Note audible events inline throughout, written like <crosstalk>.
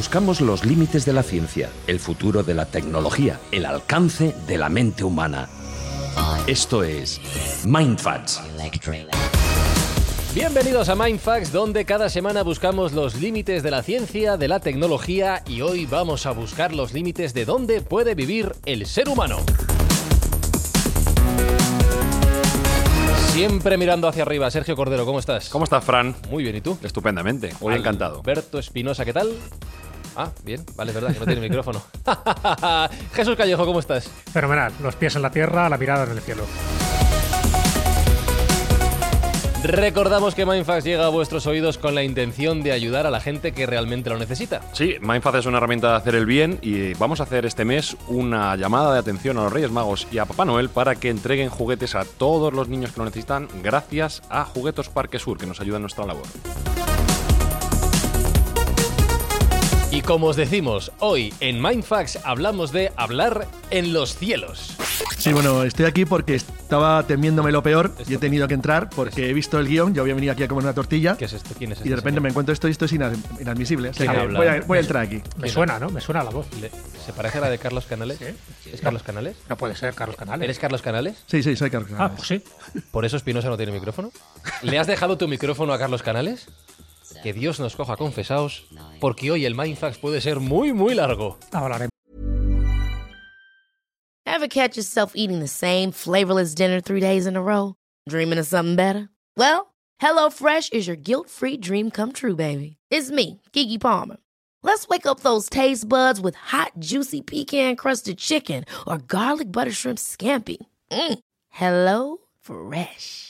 Buscamos los límites de la ciencia, el futuro de la tecnología, el alcance de la mente humana. Esto es Mindfacts. Bienvenidos a Mindfax, donde cada semana buscamos los límites de la ciencia, de la tecnología y hoy vamos a buscar los límites de dónde puede vivir el ser humano. Siempre mirando hacia arriba. Sergio Cordero, ¿cómo estás? ¿Cómo estás, Fran? Muy bien, ¿y tú? Estupendamente. Muy encantado. Alberto Espinosa, ¿qué tal? Ah, bien, vale, es verdad que no tiene micrófono. <laughs> Jesús Callejo, ¿cómo estás? Fenomenal. Los pies en la tierra, la mirada en el cielo. Recordamos que Mindfax llega a vuestros oídos con la intención de ayudar a la gente que realmente lo necesita. Sí, Mindfaz es una herramienta de hacer el bien y vamos a hacer este mes una llamada de atención a los Reyes Magos y a Papá Noel para que entreguen juguetes a todos los niños que lo necesitan gracias a Juguetos Parque Sur, que nos ayuda en nuestra labor. Y como os decimos, hoy en Mindfax hablamos de hablar en los cielos. Sí, bueno, estoy aquí porque estaba temiéndome lo peor y he tenido que entrar porque he visto el guion, yo había venido aquí a comer una tortilla ¿Qué es esto? ¿Quién es este y de repente señor? me encuentro esto y esto es ina- inadmisible. voy, a, voy a entrar aquí. Me suena, ¿no? Me suena la voz. Le- ¿Se parece a la de Carlos Canales? ¿Es Carlos Canales? No puede ser, Carlos Canales. ¿Eres Carlos Canales? Sí, sí, soy Carlos. Ah, pues sí. ¿Por eso Espinosa no tiene micrófono? ¿Le has dejado tu micrófono a Carlos Canales? Que Dios nos coja confesaos, porque hoy el Mindfax puede ser muy, muy largo. Hablaremos. Ever catch yourself eating the same flavorless dinner three days in a row? Dreaming of something better? Well, HelloFresh is your guilt-free dream come true, baby. It's me, Kiki Palmer. Let's wake up those taste buds with hot, juicy pecan-crusted chicken or garlic butter shrimp scampi. Mm. Hello Fresh.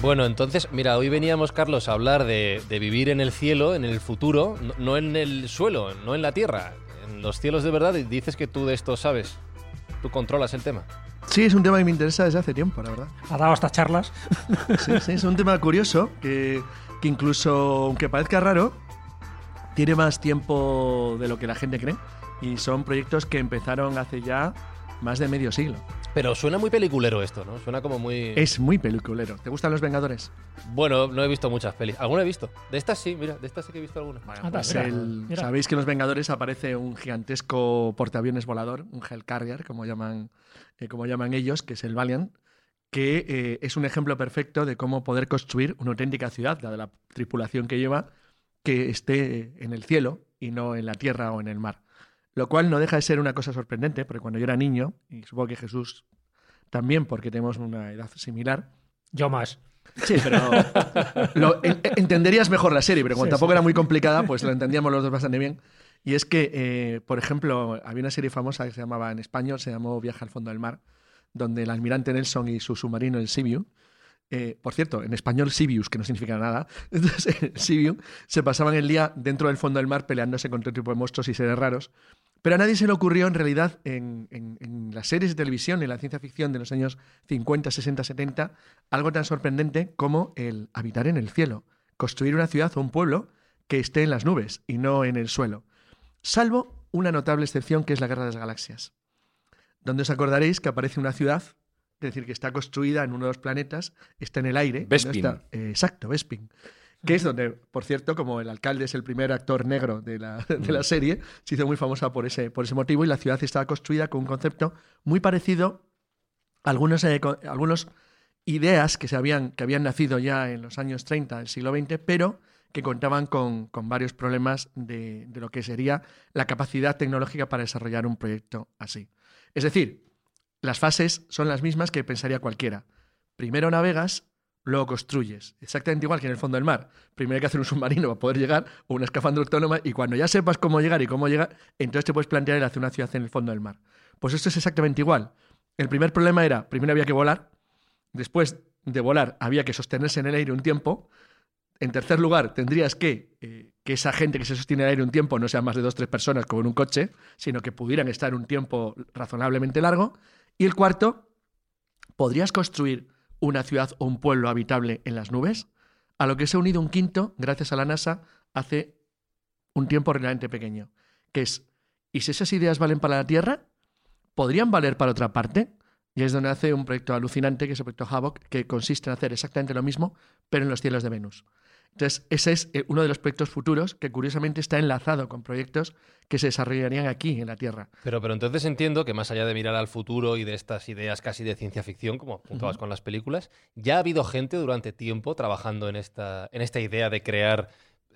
Bueno, entonces, mira, hoy veníamos, Carlos, a hablar de, de vivir en el cielo, en el futuro, no, no en el suelo, no en la tierra, en los cielos de verdad, y dices que tú de esto sabes. Tú controlas el tema. Sí, es un tema que me interesa desde hace tiempo, la verdad. Ha dado estas charlas. <laughs> Sí, sí, es un tema curioso que, que incluso, aunque parezca raro, tiene más tiempo de lo que la gente cree. Y son proyectos que empezaron hace ya más de medio siglo. Pero suena muy peliculero esto, ¿no? Suena como muy... Es muy peliculero. ¿Te gustan los Vengadores? Bueno, no he visto muchas pelis. ¿Alguna he visto? De estas sí, mira, de estas sí que he visto alguna. Pues mira, el- mira. Sabéis que en los Vengadores aparece un gigantesco portaaviones volador, un Hellcarrier, como llaman, eh, como llaman ellos, que es el Valiant, que eh, es un ejemplo perfecto de cómo poder construir una auténtica ciudad, la de la tripulación que lleva, que esté en el cielo y no en la tierra o en el mar. Lo cual no deja de ser una cosa sorprendente, porque cuando yo era niño, y supongo que Jesús también, porque tenemos una edad similar, Yo más. Sí, pero lo- en- entenderías mejor la serie, pero como Sí, tampoco sí. era muy complicada, pues la entendíamos los dos bastante bien. Y es que, eh, por ejemplo, había una serie famosa que se llamaba en español, se llamó Viaje al fondo del mar, donde el almirante Nelson y su submarino, el Sibiu, eh, por cierto, en español Sibius, que no significa nada, <laughs> entonces Sibiu se pasaban el día dentro del fondo del mar peleándose contra otro tipo de monstruos y seres raros. Pero a nadie se le ocurrió, en realidad, en, en- en las series de televisión, en la ciencia ficción de los años 50, 60, 70, algo tan sorprendente como el habitar en el cielo, construir una ciudad o un pueblo que esté en las nubes y no en el suelo. Salvo una notable excepción que es la Guerra de las Galaxias, donde os acordaréis que aparece una ciudad, es decir, que está construida en uno de los planetas, está en el aire. no está- eh, exacto, Bespin. Que es donde, por cierto, como el alcalde es el primer actor negro de la, <laughs> de la serie, se hizo muy famosa por ese, por ese motivo y la ciudad estaba construida con un concepto muy parecido a algunos, eh, algunos ideas que, se habían, que habían nacido ya en los años 30 del siglo XX, pero que contaban con, con varios problemas de, de lo que sería la capacidad tecnológica para desarrollar un proyecto así. Es decir, las fases son las mismas que pensaría cualquiera. Primero navegas, luego construyes. Exactamente igual que en el fondo del mar. Primero hay que hacer un submarino para poder llegar, o una escafandra autónoma, y cuando ya sepas cómo llegar y cómo llegar, entonces te puedes plantear el hacer una ciudad en el fondo del mar. Pues esto es exactamente igual. El primer problema era, primero había que volar, después de volar había que sostenerse en el aire un tiempo, en tercer lugar tendrías que eh, que esa gente que se sostiene en el aire un tiempo no sea más de dos o tres personas como en un coche, sino que pudieran estar un tiempo razonablemente largo. Y el cuarto, ¿podrías construir una ciudad o un pueblo habitable en las nubes? A lo que se ha unido un quinto, gracias a la NASA, hace un tiempo relativamente pequeño, que es, ¿y si esas ideas valen para la Tierra? ¿Podrían valer para otra parte? Y es donde hace un proyecto alucinante, que es el proyecto Havoc, que consiste en hacer exactamente lo mismo, pero en los cielos de Venus. Entonces, ese es eh, uno de los proyectos futuros que curiosamente está enlazado con proyectos que se desarrollarían aquí en la Tierra. Pero, pero entonces entiendo que más allá de mirar al futuro y de estas ideas casi de ciencia ficción, como apuntabas con las películas, ya ha habido gente durante tiempo trabajando en esta, en esta idea de crear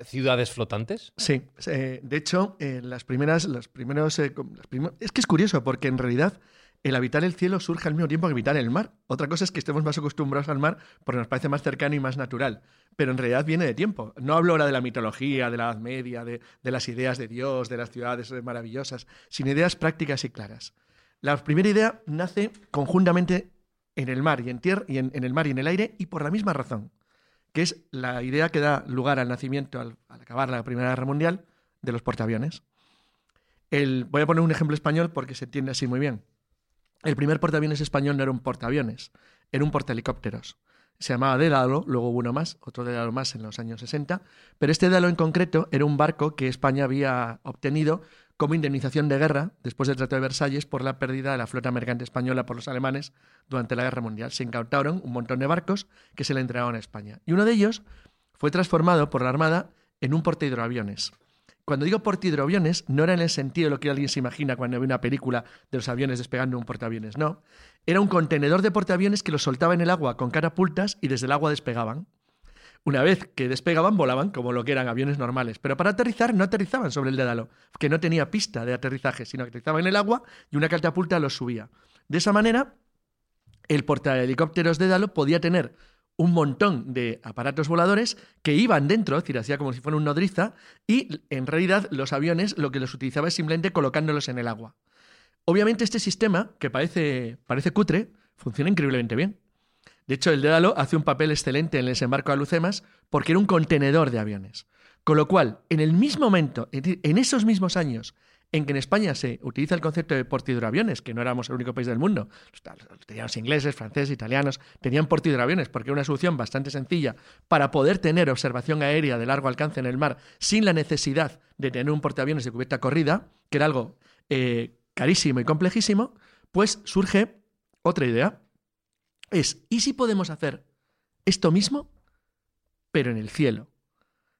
ciudades flotantes. Sí, eh, de hecho, eh, las primeras, los primeros, eh, las prim- es que es curioso porque en realidad el habitar el cielo surge al mismo tiempo que habitar el mar. Otra cosa es que estemos más acostumbrados al mar porque nos parece más cercano y más natural, pero en realidad viene de tiempo. No hablo ahora de la mitología, de la Edad Media, de, las ideas de Dios, de las ciudades eh, maravillosas, sino ideas prácticas y claras. La primera idea nace conjuntamente en el mar y en tierra y en, el mar y en el aire y por la misma razón, que es la idea que da lugar al nacimiento al, acabar la Primera Guerra Mundial de los portaaviones. Voy a poner un ejemplo español porque se entiende así muy bien. El primer portaaviones español no era un portaaviones, era un portahelicópteros. Se llamaba Dédalo, luego hubo uno más, otro Dédalo más en los años 60, pero este Dédalo en concreto era un barco que España había obtenido como indemnización de guerra después del Tratado de Versalles por la pérdida de la flota mercante española por los alemanes durante la Guerra Mundial. Se incautaron un montón de barcos que se le entregaron a España. Y uno de ellos fue transformado por la Armada en un portahidroaviones. Cuando digo portahidroaviones, no era en el sentido de lo que alguien se imagina cuando ve una película de los aviones despegando un portaaviones, no. Era un contenedor de portaaviones que los soltaba en el agua con catapultas y desde el agua despegaban. Una vez que despegaban, volaban como lo que eran aviones normales. Pero para aterrizar no aterrizaban sobre el Dédalo, que no tenía pista de aterrizaje, sino que aterrizaban en el agua y una catapulta los subía. De esa manera, el portahelicópteros Dédalo podía tener un montón de aparatos voladores que iban dentro, es decir, hacía como si fuera un nodriza, y en realidad los aviones lo que los utilizaba es simplemente colocándolos en el agua. Obviamente este sistema, que parece, parece cutre, funciona increíblemente bien. De hecho, el Dédalo hace un papel excelente en el desembarco de Lucemas porque era un contenedor de aviones. Con lo cual, en el mismo momento, en esos mismos años en que en España se utiliza el concepto de portahidroaviones, que no éramos el único país del mundo, tenían ingleses, franceses, italianos, tenían portahidroaviones porque era una solución bastante sencilla para poder tener observación aérea de largo alcance en el mar sin la necesidad de tener un portaaviones de cubierta corrida, que era algo eh, carísimo y complejísimo, pues surge otra idea. Es, ¿y si podemos hacer esto mismo, pero en el cielo?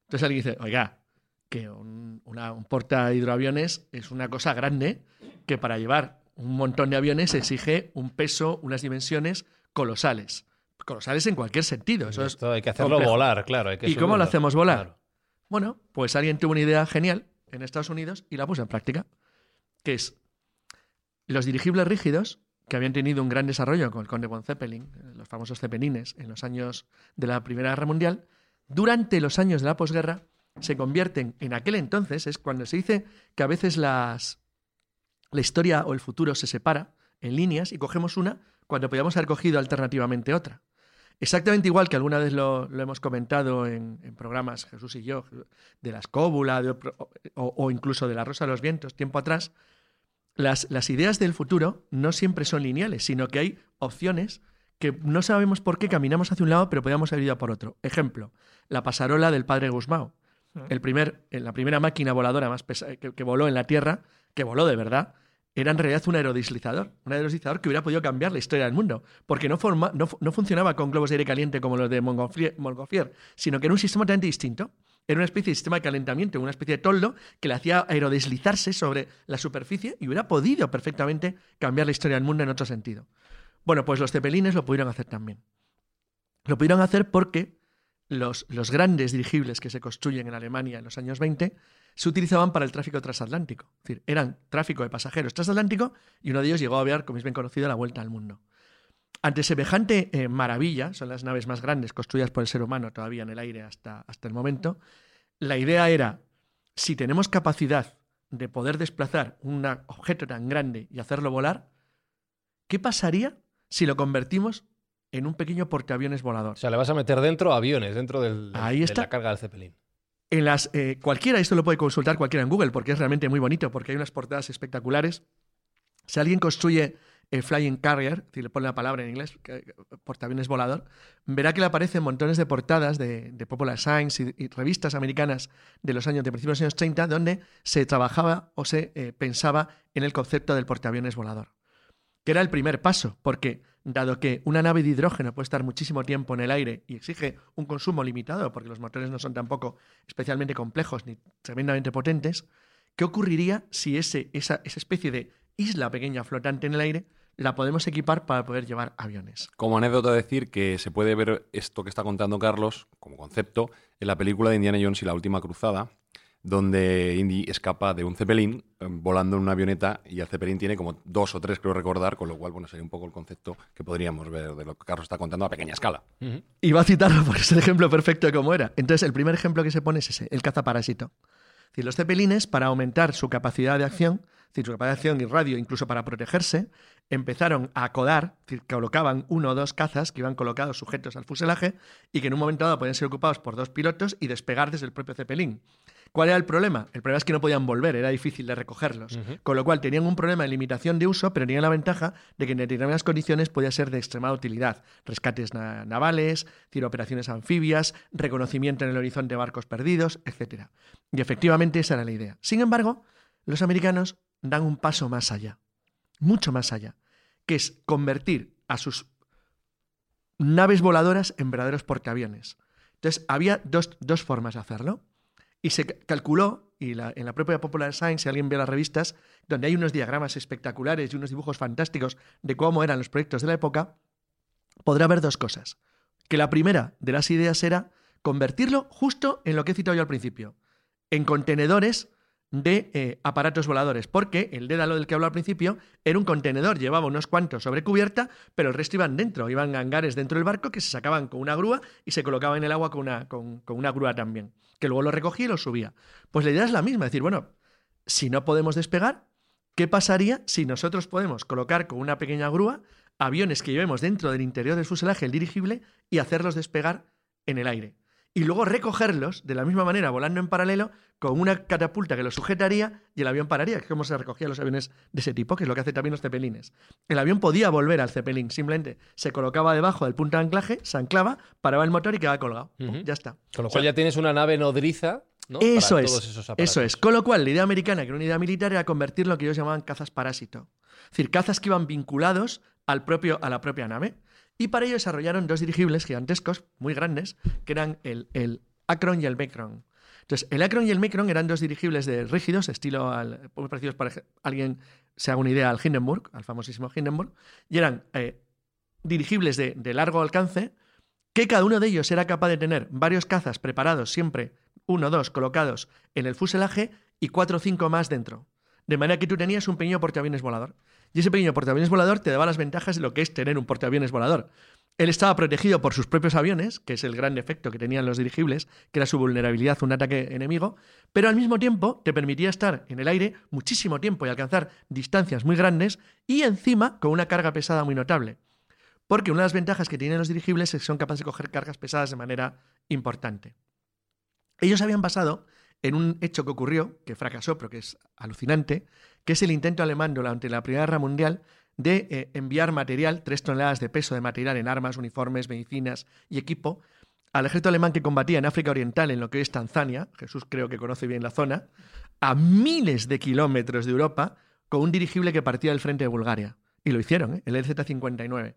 Entonces alguien dice, oiga, que un, una- un porta hidroaviones es una cosa grande que para llevar un montón de aviones exige un peso, unas dimensiones colosales. Colosales en cualquier sentido. Eso es Esto hay que hacerlo complejo. volar, claro. hay que ¿Y cómo lo hacemos volar? Claro. Bueno, pues alguien tuvo una idea genial en Estados Unidos y la puso en práctica, que es los dirigibles rígidos, que habían tenido un gran desarrollo con el conde von Zeppelin, los famosos zeppelines, en los años de la Primera Guerra Mundial, durante los años de la posguerra se convierten, en aquel entonces, es cuando se dice que a veces las, la historia o el futuro se separa en líneas y cogemos una cuando podíamos haber cogido alternativamente otra. Exactamente igual que alguna vez lo, lo hemos comentado en, programas, Jesús y yo, de la escóbula o, incluso de la Rosa de los Vientos, tiempo atrás, las, las ideas del futuro no siempre son lineales, sino que hay opciones que no sabemos por qué caminamos hacia un lado, pero podíamos haber ido por otro. Ejemplo, la pasarola del padre Gusmao. El primer, la primera máquina voladora más pesa- que, que voló en la Tierra, que voló de verdad, era en realidad un aerodeslizador. Un aerodeslizador que hubiera podido cambiar la historia del mundo. Porque no, no, no funcionaba con globos de aire caliente como los de Montgolfier, sino que era un sistema totalmente distinto. Era una especie de sistema de calentamiento, una especie de toldo que le hacía aerodeslizarse sobre la superficie y hubiera podido perfectamente cambiar la historia del mundo en otro sentido. Bueno, pues los cepelines lo pudieron hacer también. Lo pudieron hacer porque los, grandes dirigibles que se construyen en Alemania en los años 20 se utilizaban para el tráfico transatlántico. Es decir, eran tráfico de pasajeros transatlántico y uno de ellos llegó a aviar, como es bien conocido, la vuelta al mundo. Ante semejante eh, maravilla, son las naves más grandes construidas por el ser humano todavía en el aire hasta, hasta el momento, la idea era, si tenemos capacidad de poder desplazar un objeto tan grande y hacerlo volar, ¿qué pasaría si lo convertimos en un pequeño portaaviones volador? O sea, le vas a meter dentro aviones, dentro del, Ahí de está. la carga del Zeppelin. En las, eh, cualquiera, esto lo puede consultar cualquiera en Google porque es realmente muy bonito, porque hay unas portadas espectaculares. Si alguien construye el Flying Carrier, si le pone la palabra en inglés, que- portaaviones volador, verá que le aparecen montones de portadas de, de Popular Science y, y revistas americanas de los años de principios de los años 30, donde se trabajaba o se eh, pensaba en el concepto del portaaviones volador. Que era el primer paso, porque dado que una nave de hidrógeno puede estar muchísimo tiempo en el aire y exige un consumo limitado, porque los motores no son tampoco especialmente complejos ni tremendamente potentes, ¿qué ocurriría si ese, esa, esa especie de isla pequeña flotante en el aire la podemos equipar para poder llevar aviones? Como anécdota decir que se puede ver esto que está contando Carlos como concepto en la película de Indiana Jones y la última cruzada, donde Indy escapa de un Zeppelin eh, volando en una avioneta y el Zeppelin tiene como dos o tres, creo recordar, con lo cual, bueno, sería un poco el concepto que podríamos ver de lo que Carlos está contando a pequeña escala. Y va a citarlo porque es el ejemplo perfecto de cómo era. Entonces, el primer ejemplo que se pone es ese, el cazaparásito. Es decir, los cepelines, para aumentar su capacidad de acción, es decir, su capacidad de acción y radio, incluso para protegerse, empezaron a acodar, es decir, colocaban uno o dos cazas que iban colocados sujetos al fuselaje y que en un momento dado podían ser ocupados por dos pilotos y despegar desde el propio cepelín. ¿Cuál era el problema? El problema es que no podían volver, era difícil de recogerlos. Con lo cual tenían un problema de limitación de uso, pero tenían la ventaja de que en determinadas condiciones podía ser de extremada utilidad. Rescates na- navales, decir, operaciones anfibias, reconocimiento en el horizonte de barcos perdidos, etc. Y efectivamente esa era la idea. Sin embargo, los americanos dan un paso más allá, mucho más allá, que es convertir a sus naves voladoras en verdaderos portaaviones. Entonces, había dos, dos formas de hacerlo. Y se ca- calculó, y en la propia Popular Science, si alguien ve las revistas, donde hay unos diagramas espectaculares y unos dibujos fantásticos de cómo eran los proyectos de la época, podrá haber dos cosas. Que la primera de las ideas era convertirlo justo en lo que he citado yo al principio, en contenedores de eh, aparatos voladores, porque el dédalo del que hablaba al principio era un contenedor, llevaba unos cuantos sobre cubierta, pero el resto iban dentro, iban hangares dentro del barco que se sacaban con una grúa y se colocaban en el agua con una, con una grúa también, que luego lo recogía y lo subía. Pues la idea es la misma, decir, bueno, si no podemos despegar, ¿qué pasaría si nosotros podemos colocar con una pequeña grúa aviones que llevemos dentro del interior del fuselaje, el dirigible, y hacerlos despegar en el aire? Y luego recogerlos de la misma manera, volando en paralelo, con una catapulta que los sujetaría y el avión pararía, que es como se recogían los aviones de ese tipo, que es lo que hace también los cepelines. El avión podía volver al cepelín, simplemente se colocaba debajo del punto de anclaje, se anclaba, paraba el motor y quedaba colgado. Ya está. Con lo cual ya tienes una nave nodriza, ¿no? Eso Para es. todos esos aparatos. Eso es. Con lo cual, la idea americana, que era una idea militar, era convertirlo en lo que ellos llamaban cazas parásito. Es decir, cazas que iban vinculados al propio, a la propia nave. Y para ello desarrollaron dos dirigibles gigantescos, muy grandes, que eran el, el Akron y el Micron. Entonces, el Akron y el Micron eran dos dirigibles de rígidos, estilo muy parecidos para alguien se haga una idea al Hindenburg, al famosísimo Hindenburg, y eran eh, dirigibles de, de largo alcance, que cada uno de ellos era capaz de tener varios cazas preparados siempre, uno o dos colocados en el fuselaje y cuatro o cinco más dentro. De manera que tú tenías un pequeño portaaviones volador. Y ese pequeño portaaviones volador te daba las ventajas de lo que es tener un portaaviones volador. Él estaba protegido por sus propios aviones, que es el gran defecto que tenían los dirigibles, que era su vulnerabilidad a un ataque enemigo, pero al mismo tiempo te permitía estar en el aire muchísimo tiempo y alcanzar distancias muy grandes y encima con una carga pesada muy notable. Porque una de las ventajas que tienen los dirigibles es que son capaces de coger cargas pesadas de manera importante. Ellos habían basado en un hecho que ocurrió, que fracasó, pero que es alucinante, que es el intento alemán durante la Primera Guerra Mundial de eh, enviar material, tres toneladas de peso de material en armas, uniformes, medicinas y equipo, al ejército alemán que combatía en África Oriental, en lo que hoy es Tanzania, Jesús creo que conoce bien la zona, a miles de kilómetros de Europa, con un dirigible que partía del frente de Bulgaria. Y lo hicieron, ¿eh? el LZ-59.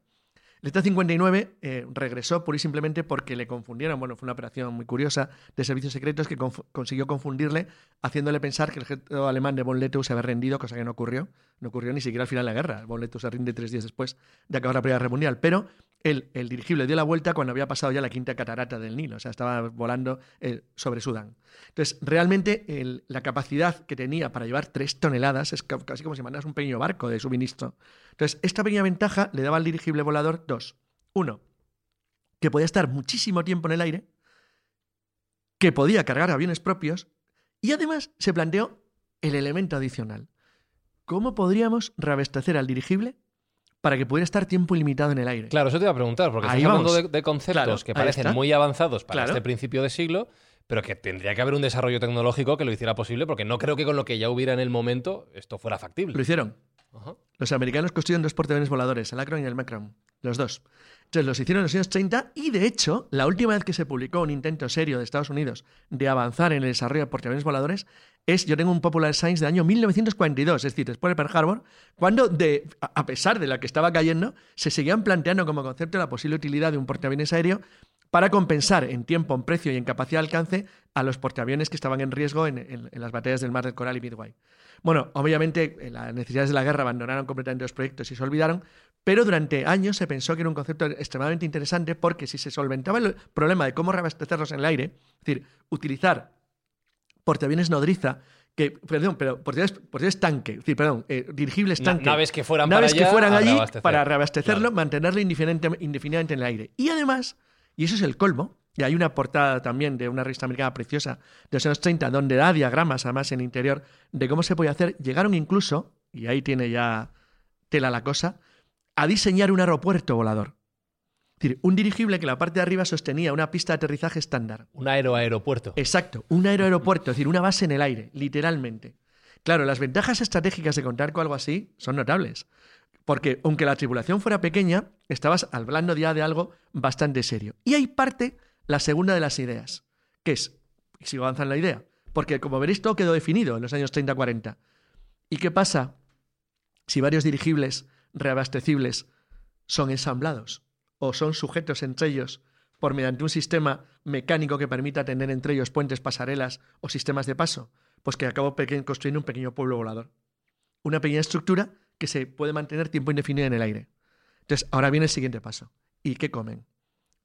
El Z-59 eh, regresó pura y simplemente porque le confundieron. Bueno, fue una operación muy curiosa de servicios secretos que consiguió confundirle, haciéndole pensar que el ejército alemán de von Lettow se había rendido, cosa que no ocurrió. No ocurrió ni siquiera al final de la guerra. Von Lettow se rinde tres días después de acabar la Primera Guerra Mundial. Pero el, dirigible dio la vuelta cuando había pasado ya la quinta catarata del Nilo, o sea, estaba volando eh, sobre Sudán. Entonces, realmente la capacidad que tenía para llevar tres toneladas es ca- casi como si mandas un pequeño barco de suministro. Entonces, esta pequeña ventaja le daba al dirigible volador dos. Uno, que podía estar muchísimo tiempo en el aire, que podía cargar aviones propios, y además se planteó el elemento adicional. ¿Cómo podríamos reabastecer al dirigible para que pudiera estar tiempo ilimitado en el aire? Claro, eso te iba a preguntar, porque Ahí estás hablando vamos. de, de conceptos Claro, que parecen muy avanzados para Claro. este principio de siglo, pero que tendría que haber un desarrollo tecnológico que lo hiciera posible, porque no creo que con lo que ya hubiera en el momento esto fuera Lo factible. hicieron. Los americanos construyeron dos portaaviones voladores, el Akron y el Macron, los dos. Entonces los hicieron en los años 30 y de hecho, la última vez que se publicó un intento serio de Estados Unidos de avanzar en el desarrollo de portaaviones voladores es, yo tengo un Popular Science de año 1942, es decir, después de Pearl Harbor, cuando, a pesar de la que estaba cayendo, se seguían planteando como concepto la posible utilidad de un portaaviones aéreo para compensar en tiempo, en precio y en capacidad de alcance a los portaaviones que estaban en riesgo en, en- en las batallas del Mar del Coral y Midway. Bueno, obviamente eh, las necesidades de la guerra abandonaron completamente los proyectos y se olvidaron, pero durante años se pensó que era un concepto extremadamente interesante porque si se solventaba el problema de cómo reabastecerlos en el aire, es decir, utilizar portaaviones nodriza, que, perdón, pero portaaviones, tanque, es decir, perdón, eh, dirigibles tanque. naves que fueran naves para que fueran allí reabastecer. para reabastecerlo, Claro. mantenerlo indefinidamente- indefinidamente en el aire. Y además, y eso es el colmo, y hay una portada también de una revista americana preciosa de los años 30 donde da diagramas además en el interior de cómo se puede hacer, llegaron incluso, y ahí tiene ya tela la cosa, a diseñar un aeropuerto volador. Es decir, un dirigible que la parte de arriba sostenía una pista de aterrizaje estándar. Un aeroaeropuerto. Exacto, un aeroaeropuerto, es decir, una base en el aire, literalmente. Claro, las ventajas estratégicas de contar con algo así son notables. Porque aunque la tripulación fuera pequeña, estabas hablando ya de algo bastante serio. Y ahí parte la segunda de las ideas, que es, y sigo avanzando la idea, porque como veréis todo quedó definido en los años 30-40. ¿Y qué pasa si varios dirigibles reabastecibles son ensamblados o son sujetos entre ellos por mediante un sistema mecánico que permita tener entre ellos puentes, pasarelas o sistemas de paso? Pues que acabo construyendo un pequeño pueblo volador. Una pequeña estructura que se puede mantener tiempo indefinido en el aire. Entonces, ahora viene el siguiente paso. ¿Y qué comen?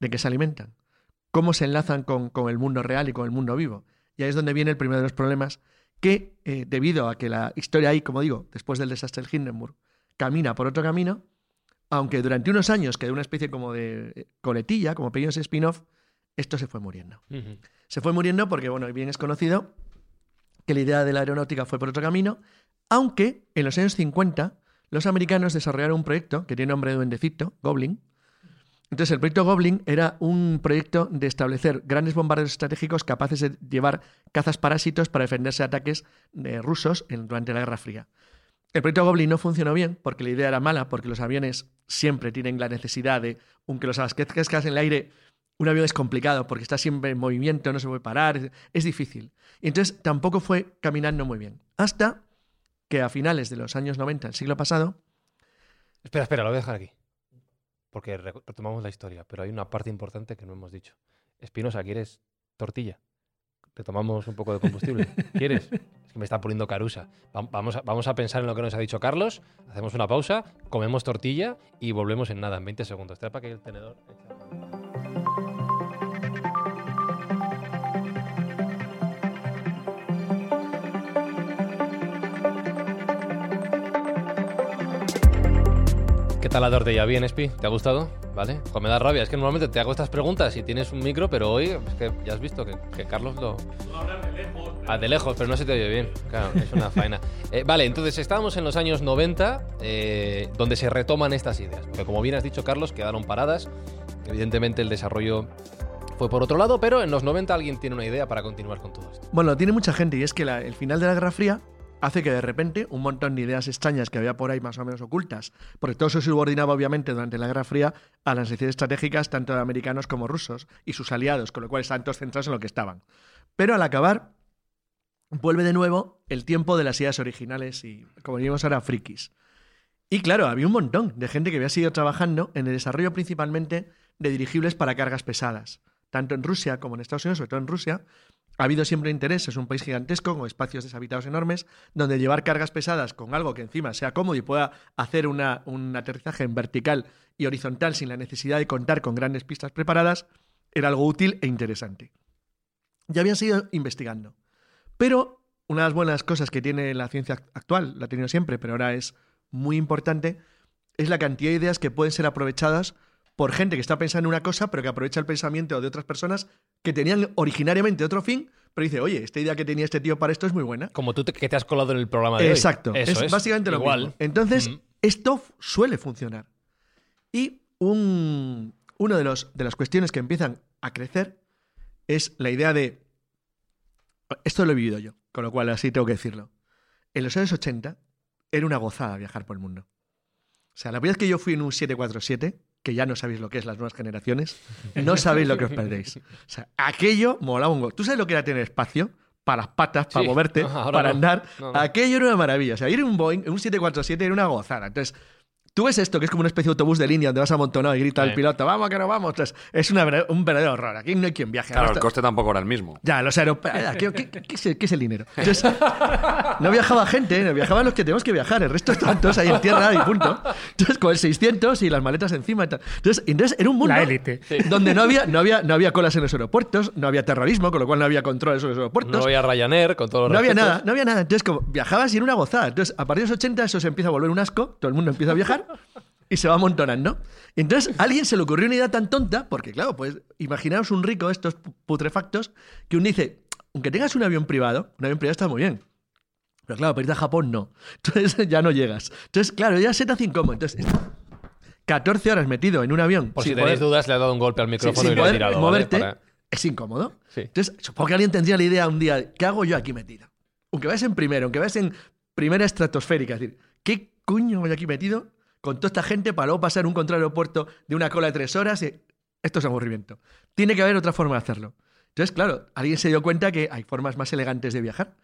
¿De qué se alimentan? ¿Cómo se enlazan con, con el mundo real y con el mundo vivo? Y ahí es donde viene el primero de los problemas que, eh, debido a que la historia ahí, como digo, después del desastre del Hindenburg, camina por otro camino, aunque durante unos años quedó una especie como de eh, coletilla, como pequeños spin-off, esto se fue muriendo. Se fue muriendo porque, bueno, bien es conocido que la idea de la aeronáutica fue por otro camino, aunque en los años 50 los americanos desarrollaron un proyecto que tiene nombre de duendecito, Goblin. Entonces, el proyecto Goblin era un proyecto de establecer grandes bombarderos estratégicos capaces de llevar cazas parásitos para defenderse de ataques eh, rusos durante la Guerra Fría. El proyecto Goblin no funcionó bien porque la idea era mala, porque los aviones siempre tienen la necesidad de, aunque los abastezcas en el aire, un avión es complicado porque está siempre en movimiento, no se puede parar, es, es difícil. Y entonces tampoco fue caminando muy bien. Hasta que a finales de los años 90 del siglo pasado, Espera, espera, lo voy a dejar aquí. Porque re- retomamos la historia, pero hay una parte importante que no hemos dicho. Espinosa, ¿quieres tortilla? Retomamos un poco de combustible. <laughs> ¿Quieres? Es que me está poniendo carusa. Va- Vamos a, vamos a pensar en lo que nos ha dicho Carlos, hacemos una pausa, comemos tortilla y volvemos en nada, en 20 segundos. Trae para que el tenedor. Tal la tortilla? ¿Bien, Espi? ¿Te ha gustado? ¿Vale? Pues me da rabia. Es que normalmente te hago estas preguntas y tienes un micro, pero hoy es que ya has visto que, que Carlos lo... Ah, de lejos, pero no se te oye bien. Claro, es una <laughs> faena. Eh, vale, entonces estábamos en los años 90, eh, donde se retoman estas ideas. Porque como bien has dicho, Carlos, quedaron paradas. Evidentemente el desarrollo fue por otro lado, pero en los 90 alguien tiene una idea para continuar con todo esto. bueno, tiene mucha gente y es que la- el final de la Guerra Fría hace que de repente un montón de ideas extrañas que había por ahí más o menos ocultas, porque todo se subordinaba obviamente durante la Guerra Fría a las necesidades estratégicas tanto de americanos como rusos y sus aliados, con lo cual estaban todos centrados en lo que estaban. Pero al acabar, vuelve de nuevo el tiempo de las ideas originales y, como diríamos ahora, frikis. Y claro, había un montón de gente que había seguido trabajando en el desarrollo principalmente de dirigibles para cargas pesadas, tanto en Rusia como en Estados Unidos, sobre todo en Rusia, Ha habido siempre interés, es un país gigantesco, con espacios deshabitados enormes, donde llevar cargas pesadas con algo que encima sea cómodo y pueda hacer un aterrizaje en vertical y horizontal sin la necesidad de contar con grandes pistas preparadas, era algo útil e interesante. Ya habían seguido investigando. Pero una de las buenas cosas que tiene la ciencia act- actual, la ha tenido siempre, pero ahora es muy importante, es la cantidad de ideas que pueden ser aprovechadas por gente que está pensando en una cosa, pero que aprovecha el pensamiento de otras personas que tenían originariamente otro fin, pero dice, oye, esta idea que tenía este tío para esto es muy buena. Como tú te- que te has colado en el programa de hoy. Exacto, Eso es, básicamente lo Igual. mismo. Entonces, Mm. esto suele funcionar. Y un, uno de, los, de las cuestiones que empiezan a crecer es la idea de... Esto lo he vivido yo, con lo cual así tengo que decirlo. En los años 80 era una gozada viajar por el mundo. O sea, la primera vez que yo fui en un 747, que ya no sabéis lo que es las nuevas generaciones, no sabéis lo que os perdéis. <laughs> O sea, aquello molaba un go. ¿Tú sabes lo que era tener espacio? Para las patas, para Sí. moverte, <laughs> para no. andar. No, no. Aquello era una maravilla. O sea, ir en un Boeing, en un 747 era una gozada. Entonces, tú ves esto, que es como una especie de autobús de línea donde vas amontonado y grita el Sí. piloto, vamos, que no vamos. Entonces, es una un verdadero horror. Aquí no hay quien viaje. Claro, el coste tampoco era el mismo. ya, los aeropuertos. ¿Qué, qué, es el, qué es el dinero? Entonces, no viajaba gente, no viajaban los que tenemos que viajar. El resto estaban todos ahí en tierra y punto. Entonces, con el 600 y las maletas encima y tal. Entonces, entonces era un mundo. La élite. Donde no había, no, había, no había colas en los aeropuertos, no había terrorismo, con lo cual no había controles sobre los aeropuertos. No había Ryanair, con todos los No había nada, no había nada. Entonces, como viajabas y era una gozada. Entonces, a partir de los 80 eso se empieza a volver un asco, todo el mundo empieza a viajar y se va amontonando. Y entonces, a alguien se le ocurrió una idea tan tonta, porque claro, pues imaginaos un rico, estos pu- putrefactos, que un dice, aunque tengas un avión privado, un avión privado está muy bien. Pero claro, para irte a Japón no. <laughs> Entonces ya no llegas. Entonces, claro, ya se te hace incómodo. Entonces, está 14 horas metido en un avión. Por sin si tenéis poder- dudas, le ha dado un golpe al sin- micrófono sin y lo ha tirado. ¿vale? moverte, Para- es incómodo. Sí. Entonces, supongo que alguien tendría la idea un día, ¿qué hago yo aquí metido? Aunque vayas en primero, aunque vayas en primera estratosférica, es decir, ¿qué coño voy aquí metido con toda esta gente para luego pasar un control aeropuerto de una cola de tres horas? Y- Esto es aburrimiento. Tiene que haber otra forma de hacerlo. Entonces, claro, alguien se dio cuenta que hay formas más elegantes de viajar.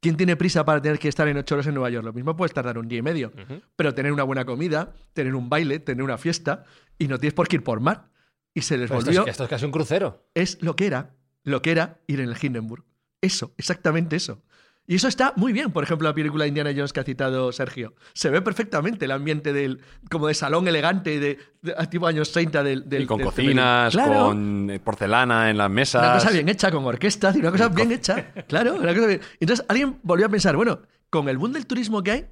¿Quién tiene prisa para tener que estar en ocho horas en Nueva York? Lo mismo puedes tardar un día y medio, pero tener una buena comida, tener un baile, tener una fiesta, y no tienes por qué ir por mar. Y se les Pero esto, volvió es, esto es casi un crucero. es lo que era, lo que era ir en el Hindenburg. Eso, exactamente eso. Y eso está muy bien, por ejemplo, la película Indiana Jones que ha citado Sergio. Se ve perfectamente el ambiente del, como de salón elegante de, tipo años 30 del, del y con del cocinas. Claro, con eh, porcelana en las mesas. una cosa bien hecha, con orquesta, y una cosa bien hecha. Claro, una cosa bien. Entonces alguien volvió a pensar, bueno, con el boom del turismo que hay,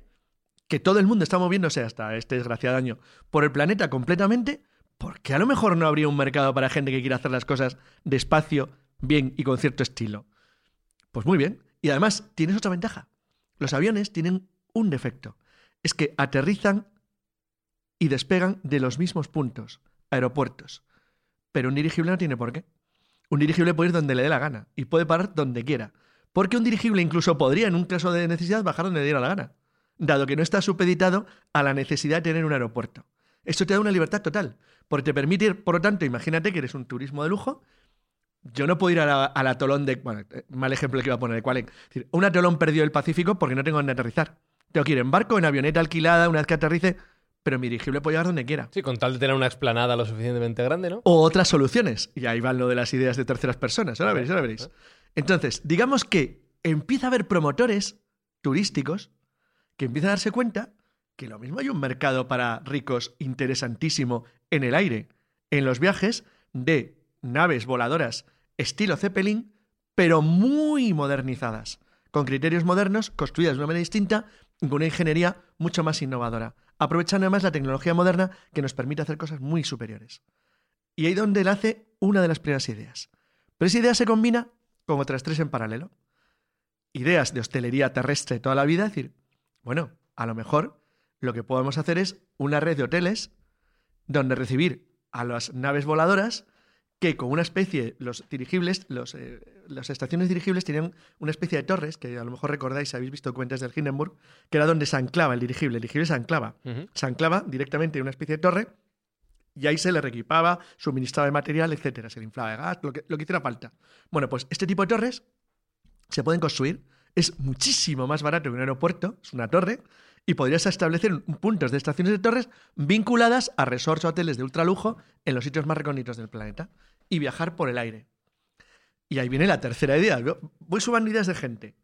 que todo el mundo está moviéndose hasta este desgraciado año por el planeta completamente, ¿por qué a lo mejor no habría un mercado para gente que quiera hacer las cosas despacio, bien y con cierto estilo? Pues muy bien. Y además tienes otra ventaja. Los aviones tienen un defecto. Es que aterrizan y despegan de los mismos puntos, aeropuertos. Pero un dirigible no tiene por qué. Un dirigible puede ir donde le dé la gana y puede parar donde quiera. Porque un dirigible incluso podría, en un caso de necesidad, bajar donde le diera la gana, dado que no está supeditado a la necesidad de tener un aeropuerto. Esto te da una libertad total, porque te permite ir, por lo tanto, imagínate que eres un turismo de lujo. Yo no puedo ir a la- al atolón de. Bueno, eh, mal ejemplo que iba a poner de Qualen. Es decir, un atolón perdido del Pacífico porque no tengo dónde aterrizar. Tengo que ir en barco, en avioneta alquilada, una vez que aterrice, pero mi dirigible puede llegar donde quiera. Sí, con tal de tener una explanada lo suficientemente grande, ¿no? O otras soluciones. Y ahí van lo de las ideas de terceras personas. Ahora veréis, ahora veréis. Entonces, digamos que empieza a haber promotores turísticos que empiezan a darse cuenta que lo mismo hay un mercado para ricos interesantísimo en el aire, en los viajes de naves voladoras estilo Zeppelin, pero muy modernizadas, con criterios modernos, construidas de una manera distinta y con una ingeniería mucho más innovadora, aprovechando además la tecnología moderna que nos permite hacer cosas muy superiores. Y ahí donde él hace una de las primeras ideas. Pero esa idea se combina con otras tres en paralelo. Ideas de hostelería terrestre toda la vida, es decir, bueno, a lo mejor lo que podemos hacer es una red de hoteles donde recibir a las naves voladoras que con una especie, los dirigibles, los, eh, las estaciones dirigibles tenían una especie de torres, que a lo mejor recordáis si habéis visto cuentas del Hindenburg, que era donde se anclaba el dirigible. El dirigible se anclaba. Se anclaba directamente en una especie de torre y ahí se le reequipaba, suministraba de material, etcétera. Se le inflaba de gas, lo que, lo que hiciera falta. Bueno, pues este tipo de torres se pueden construir. Es muchísimo más barato que un aeropuerto, es una torre, y podrías establecer un- puntos de estaciones de torres vinculadas a resorts o hoteles de ultralujo en los sitios más recónditos del planeta y viajar por el aire. Y ahí viene la tercera idea. Voy sumando ideas de gente.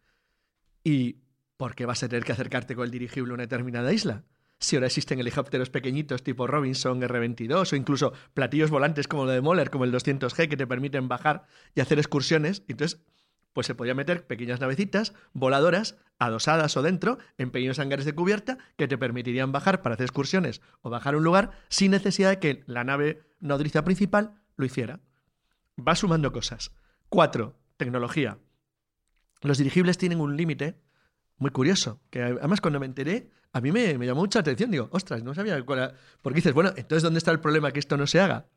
¿Y por qué vas a tener que acercarte con el dirigible a una determinada isla? Si ahora existen helicópteros pequeñitos tipo Robinson R-22 o incluso platillos volantes como lo de Moller, como el 200G, que te permiten bajar y hacer excursiones, entonces pues se podía meter pequeñas navecitas voladoras, adosadas o dentro, en pequeños hangares de cubierta, que te permitirían bajar para hacer excursiones o bajar a un lugar sin necesidad de que la nave nodriza principal lo hiciera. Va sumando cosas. Cuatro, tecnología. Los dirigibles tienen un límite muy curioso, que además cuando me enteré, a mí me, me llamó mucha atención. Digo, ostras, no sabía cuál era. Porque dices, bueno, entonces ¿dónde está el problema que esto no se haga?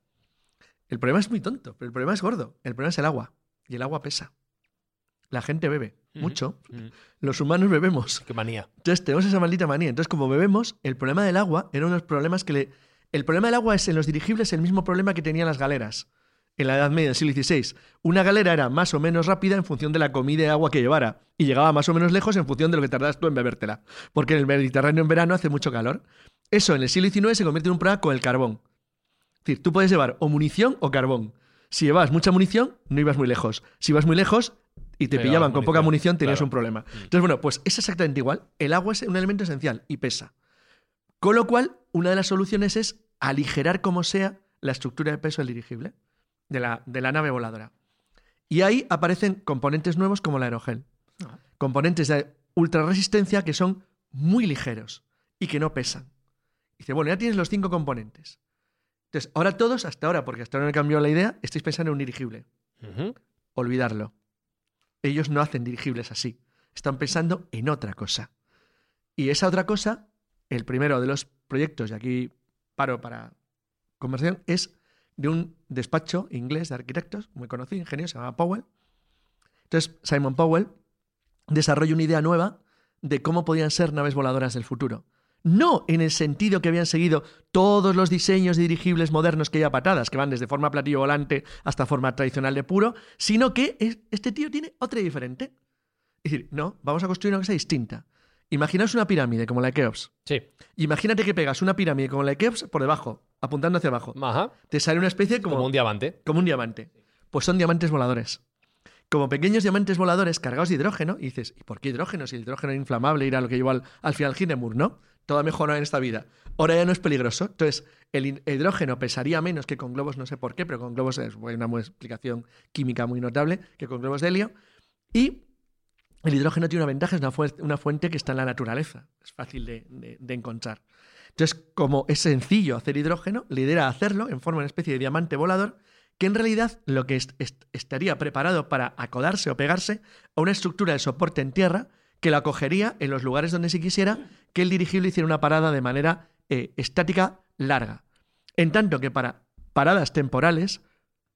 El problema es muy tonto, pero el problema es gordo. El problema es el agua. Y el agua pesa. La gente bebe mucho. Los humanos bebemos. Qué manía. Entonces tenemos esa maldita manía. Entonces, como bebemos, el problema del agua era uno de los problemas que le. El problema del agua es en los dirigibles el mismo problema que tenían las galeras. En la Edad Media, del siglo XVI. Una galera era más o menos rápida en función de la comida y agua que llevara. Y llegaba más o menos lejos en función de lo que tardas tú en bebértela. Porque en el Mediterráneo en verano hace mucho calor. Eso en el siglo XIX se convierte en un problema con el carbón. Es decir, tú puedes llevar o munición o carbón. Si llevabas mucha munición, no ibas muy lejos. Si ibas muy lejos y te pillaban con poca munición, munición, tenías claro. un problema. Entonces, bueno, pues es exactamente igual. El agua es un elemento esencial y pesa. Con lo cual, una de las soluciones es aligerar como sea la estructura de peso del dirigible, de la, de la nave voladora. Y ahí aparecen componentes nuevos como el aerogel. Componentes de ultra resistencia que son muy ligeros y que no pesan. Dice, bueno, ya tienes los cinco componentes. Entonces, ahora todos, hasta ahora, porque hasta ahora no he cambiado la idea, estáis pensando en un dirigible. Olvidarlo. Ellos no hacen dirigibles así. Están pensando en otra cosa. Y esa otra cosa, el primero de los proyectos, y aquí paro para conversación, es de un despacho inglés de arquitectos, muy conocido, ingenioso, se llama Powell. Entonces, Simon Powell desarrolla una idea nueva de cómo podían ser naves voladoras del futuro. No en el sentido que habían seguido todos los diseños de dirigibles modernos que hay a patadas, que van desde forma platillo volante hasta forma tradicional de puro, sino que es- este tío tiene otra diferente. Es decir, no, vamos a construir una cosa distinta. Imaginaos una pirámide como la de Keops. Sí. Imagínate que pegas una pirámide como la de Keops por debajo, apuntando hacia abajo. Ajá. Te sale una especie Como, como, un diamante. como un diamante. Pues son diamantes voladores. Como pequeños diamantes voladores cargados de hidrógeno, y dices, ¿y por qué hidrógeno? Si el hidrógeno es inflamable era lo que llevó al, al final Hindenburg, ¿no? Todo mejoró en esta vida. Ahora ya no es peligroso. Entonces, el hidrógeno pesaría menos que con globos, no sé por qué, pero con globos es una explicación química muy notable que con globos de helio. Y el hidrógeno tiene una ventaja, es una, fu- una fuente que está en la naturaleza. Es fácil de, de- de encontrar. Entonces, como es sencillo hacer hidrógeno, la idea era hacerlo en forma de una especie de diamante volador que en realidad lo que est- est- estaría preparado para acodarse o pegarse a una estructura de soporte en tierra que la acogería en los lugares donde se quisiera que el dirigible hiciera una parada de manera eh, estática larga. En tanto que para paradas temporales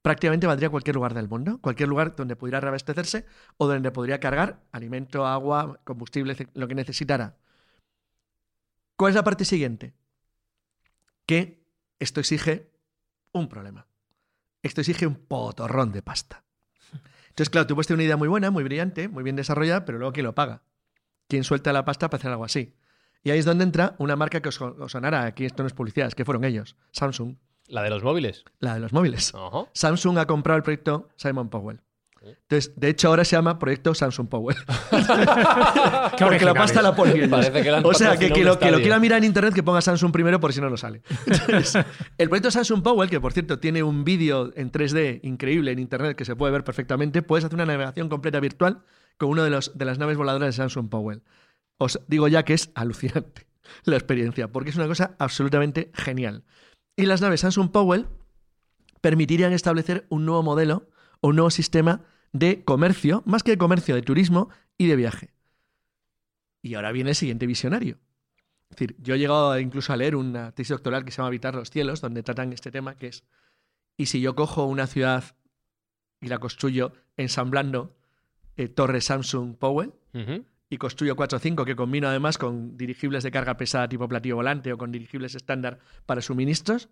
prácticamente valdría cualquier lugar del mundo, cualquier lugar donde pudiera reabastecerse o donde podría cargar alimento, agua, combustible, lo que necesitara. ¿Cuál es la parte siguiente? Que esto exige un problema. Esto exige un potorrón de pasta. Entonces, claro, tú puedes tener una idea muy buena, muy brillante, muy bien desarrollada, pero luego ¿quién lo paga? ¿Quién suelta la pasta para hacer algo así? Y ahí es donde entra una marca que os, os sonará, aquí esto no es publicidad, es que fueron ellos, Samsung, La de los móviles. la de los móviles. Samsung ha comprado el proyecto Simon Powell. Entonces, de hecho, ahora se llama Proyecto Samsung Powell. <laughs> Qué Porque la pasta la ponen. Parece que le han O sea, que, lo, que lo quiera mirar en internet, que ponga Samsung primero, por si no, no sale. <laughs> Entonces, el proyecto Samsung Powell, que por cierto tiene un vídeo en 3D increíble en internet que se puede ver perfectamente, puedes hacer una navegación completa virtual con una de, los, de las naves voladoras de Samsung Powell. Os digo ya que es alucinante <laughs> la experiencia, porque es una cosa absolutamente genial. Y las naves Samsung Powell permitirían establecer un nuevo modelo o un nuevo sistema de comercio, más que de comercio, de turismo y de viaje. Y ahora viene el siguiente visionario. Es decir, yo he llegado incluso a leer una tesis doctoral que se llama Habitar los cielos, donde tratan este tema, que es, ¿y si yo cojo una ciudad y la construyo ensamblando eh, torres Samsung Powell y construyo 4 o 5 que combino además con dirigibles de carga pesada tipo platillo volante o con dirigibles estándar para suministros?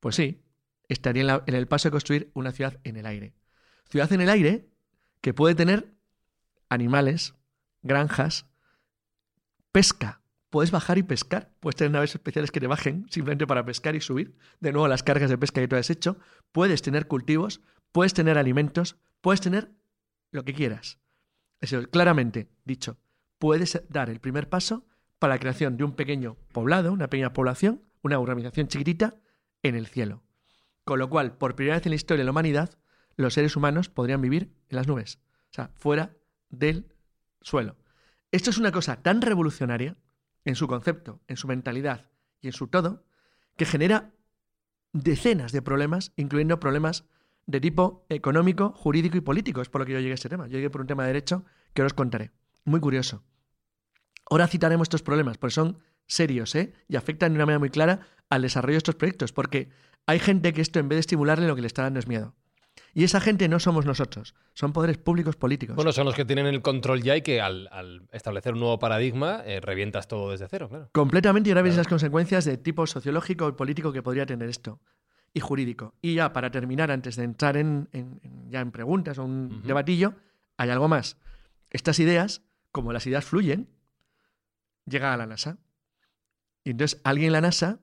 Pues sí, estaría en, la- en el paso de construir una ciudad en el aire. Ciudad en el aire que puede tener animales, granjas, pesca. Puedes bajar y pescar. Puedes tener naves especiales que te bajen simplemente para pescar y subir de nuevo las cargas de pesca que tú has hecho. Puedes tener cultivos, puedes tener alimentos, puedes tener lo que quieras. Eso, claramente dicho, puedes dar el primer paso para la creación de un pequeño poblado, una pequeña población, una urbanización chiquitita en el cielo. Con lo cual, por primera vez en la historia de la humanidad, los seres humanos podrían vivir en las nubes, o sea, fuera del suelo. Esto es una cosa tan revolucionaria en su concepto, en su mentalidad y en su todo, que genera decenas de problemas, incluyendo problemas de tipo económico, jurídico y político. Es por lo que yo llegué a este tema. Yo llegué por un tema de derecho que os contaré. Muy curioso. Ahora citaremos estos problemas, porque son serios, ¿eh? Y afectan de una manera muy clara al desarrollo de estos proyectos, porque hay gente que esto en vez de estimularle lo que le está dando es miedo. Y esa gente no somos nosotros, son poderes públicos políticos. Bueno, son los que tienen el control ya y que al, al establecer un nuevo paradigma eh, revientas todo desde cero, claro. Completamente, y ahora veis las consecuencias de tipo sociológico y político que podría tener esto. Y jurídico. Y ya, para terminar, antes de entrar en, ya en preguntas o un Ujú. debatillo, hay algo más. Estas ideas, como las ideas fluyen, llegan a la NASA. Y entonces alguien en la NASA,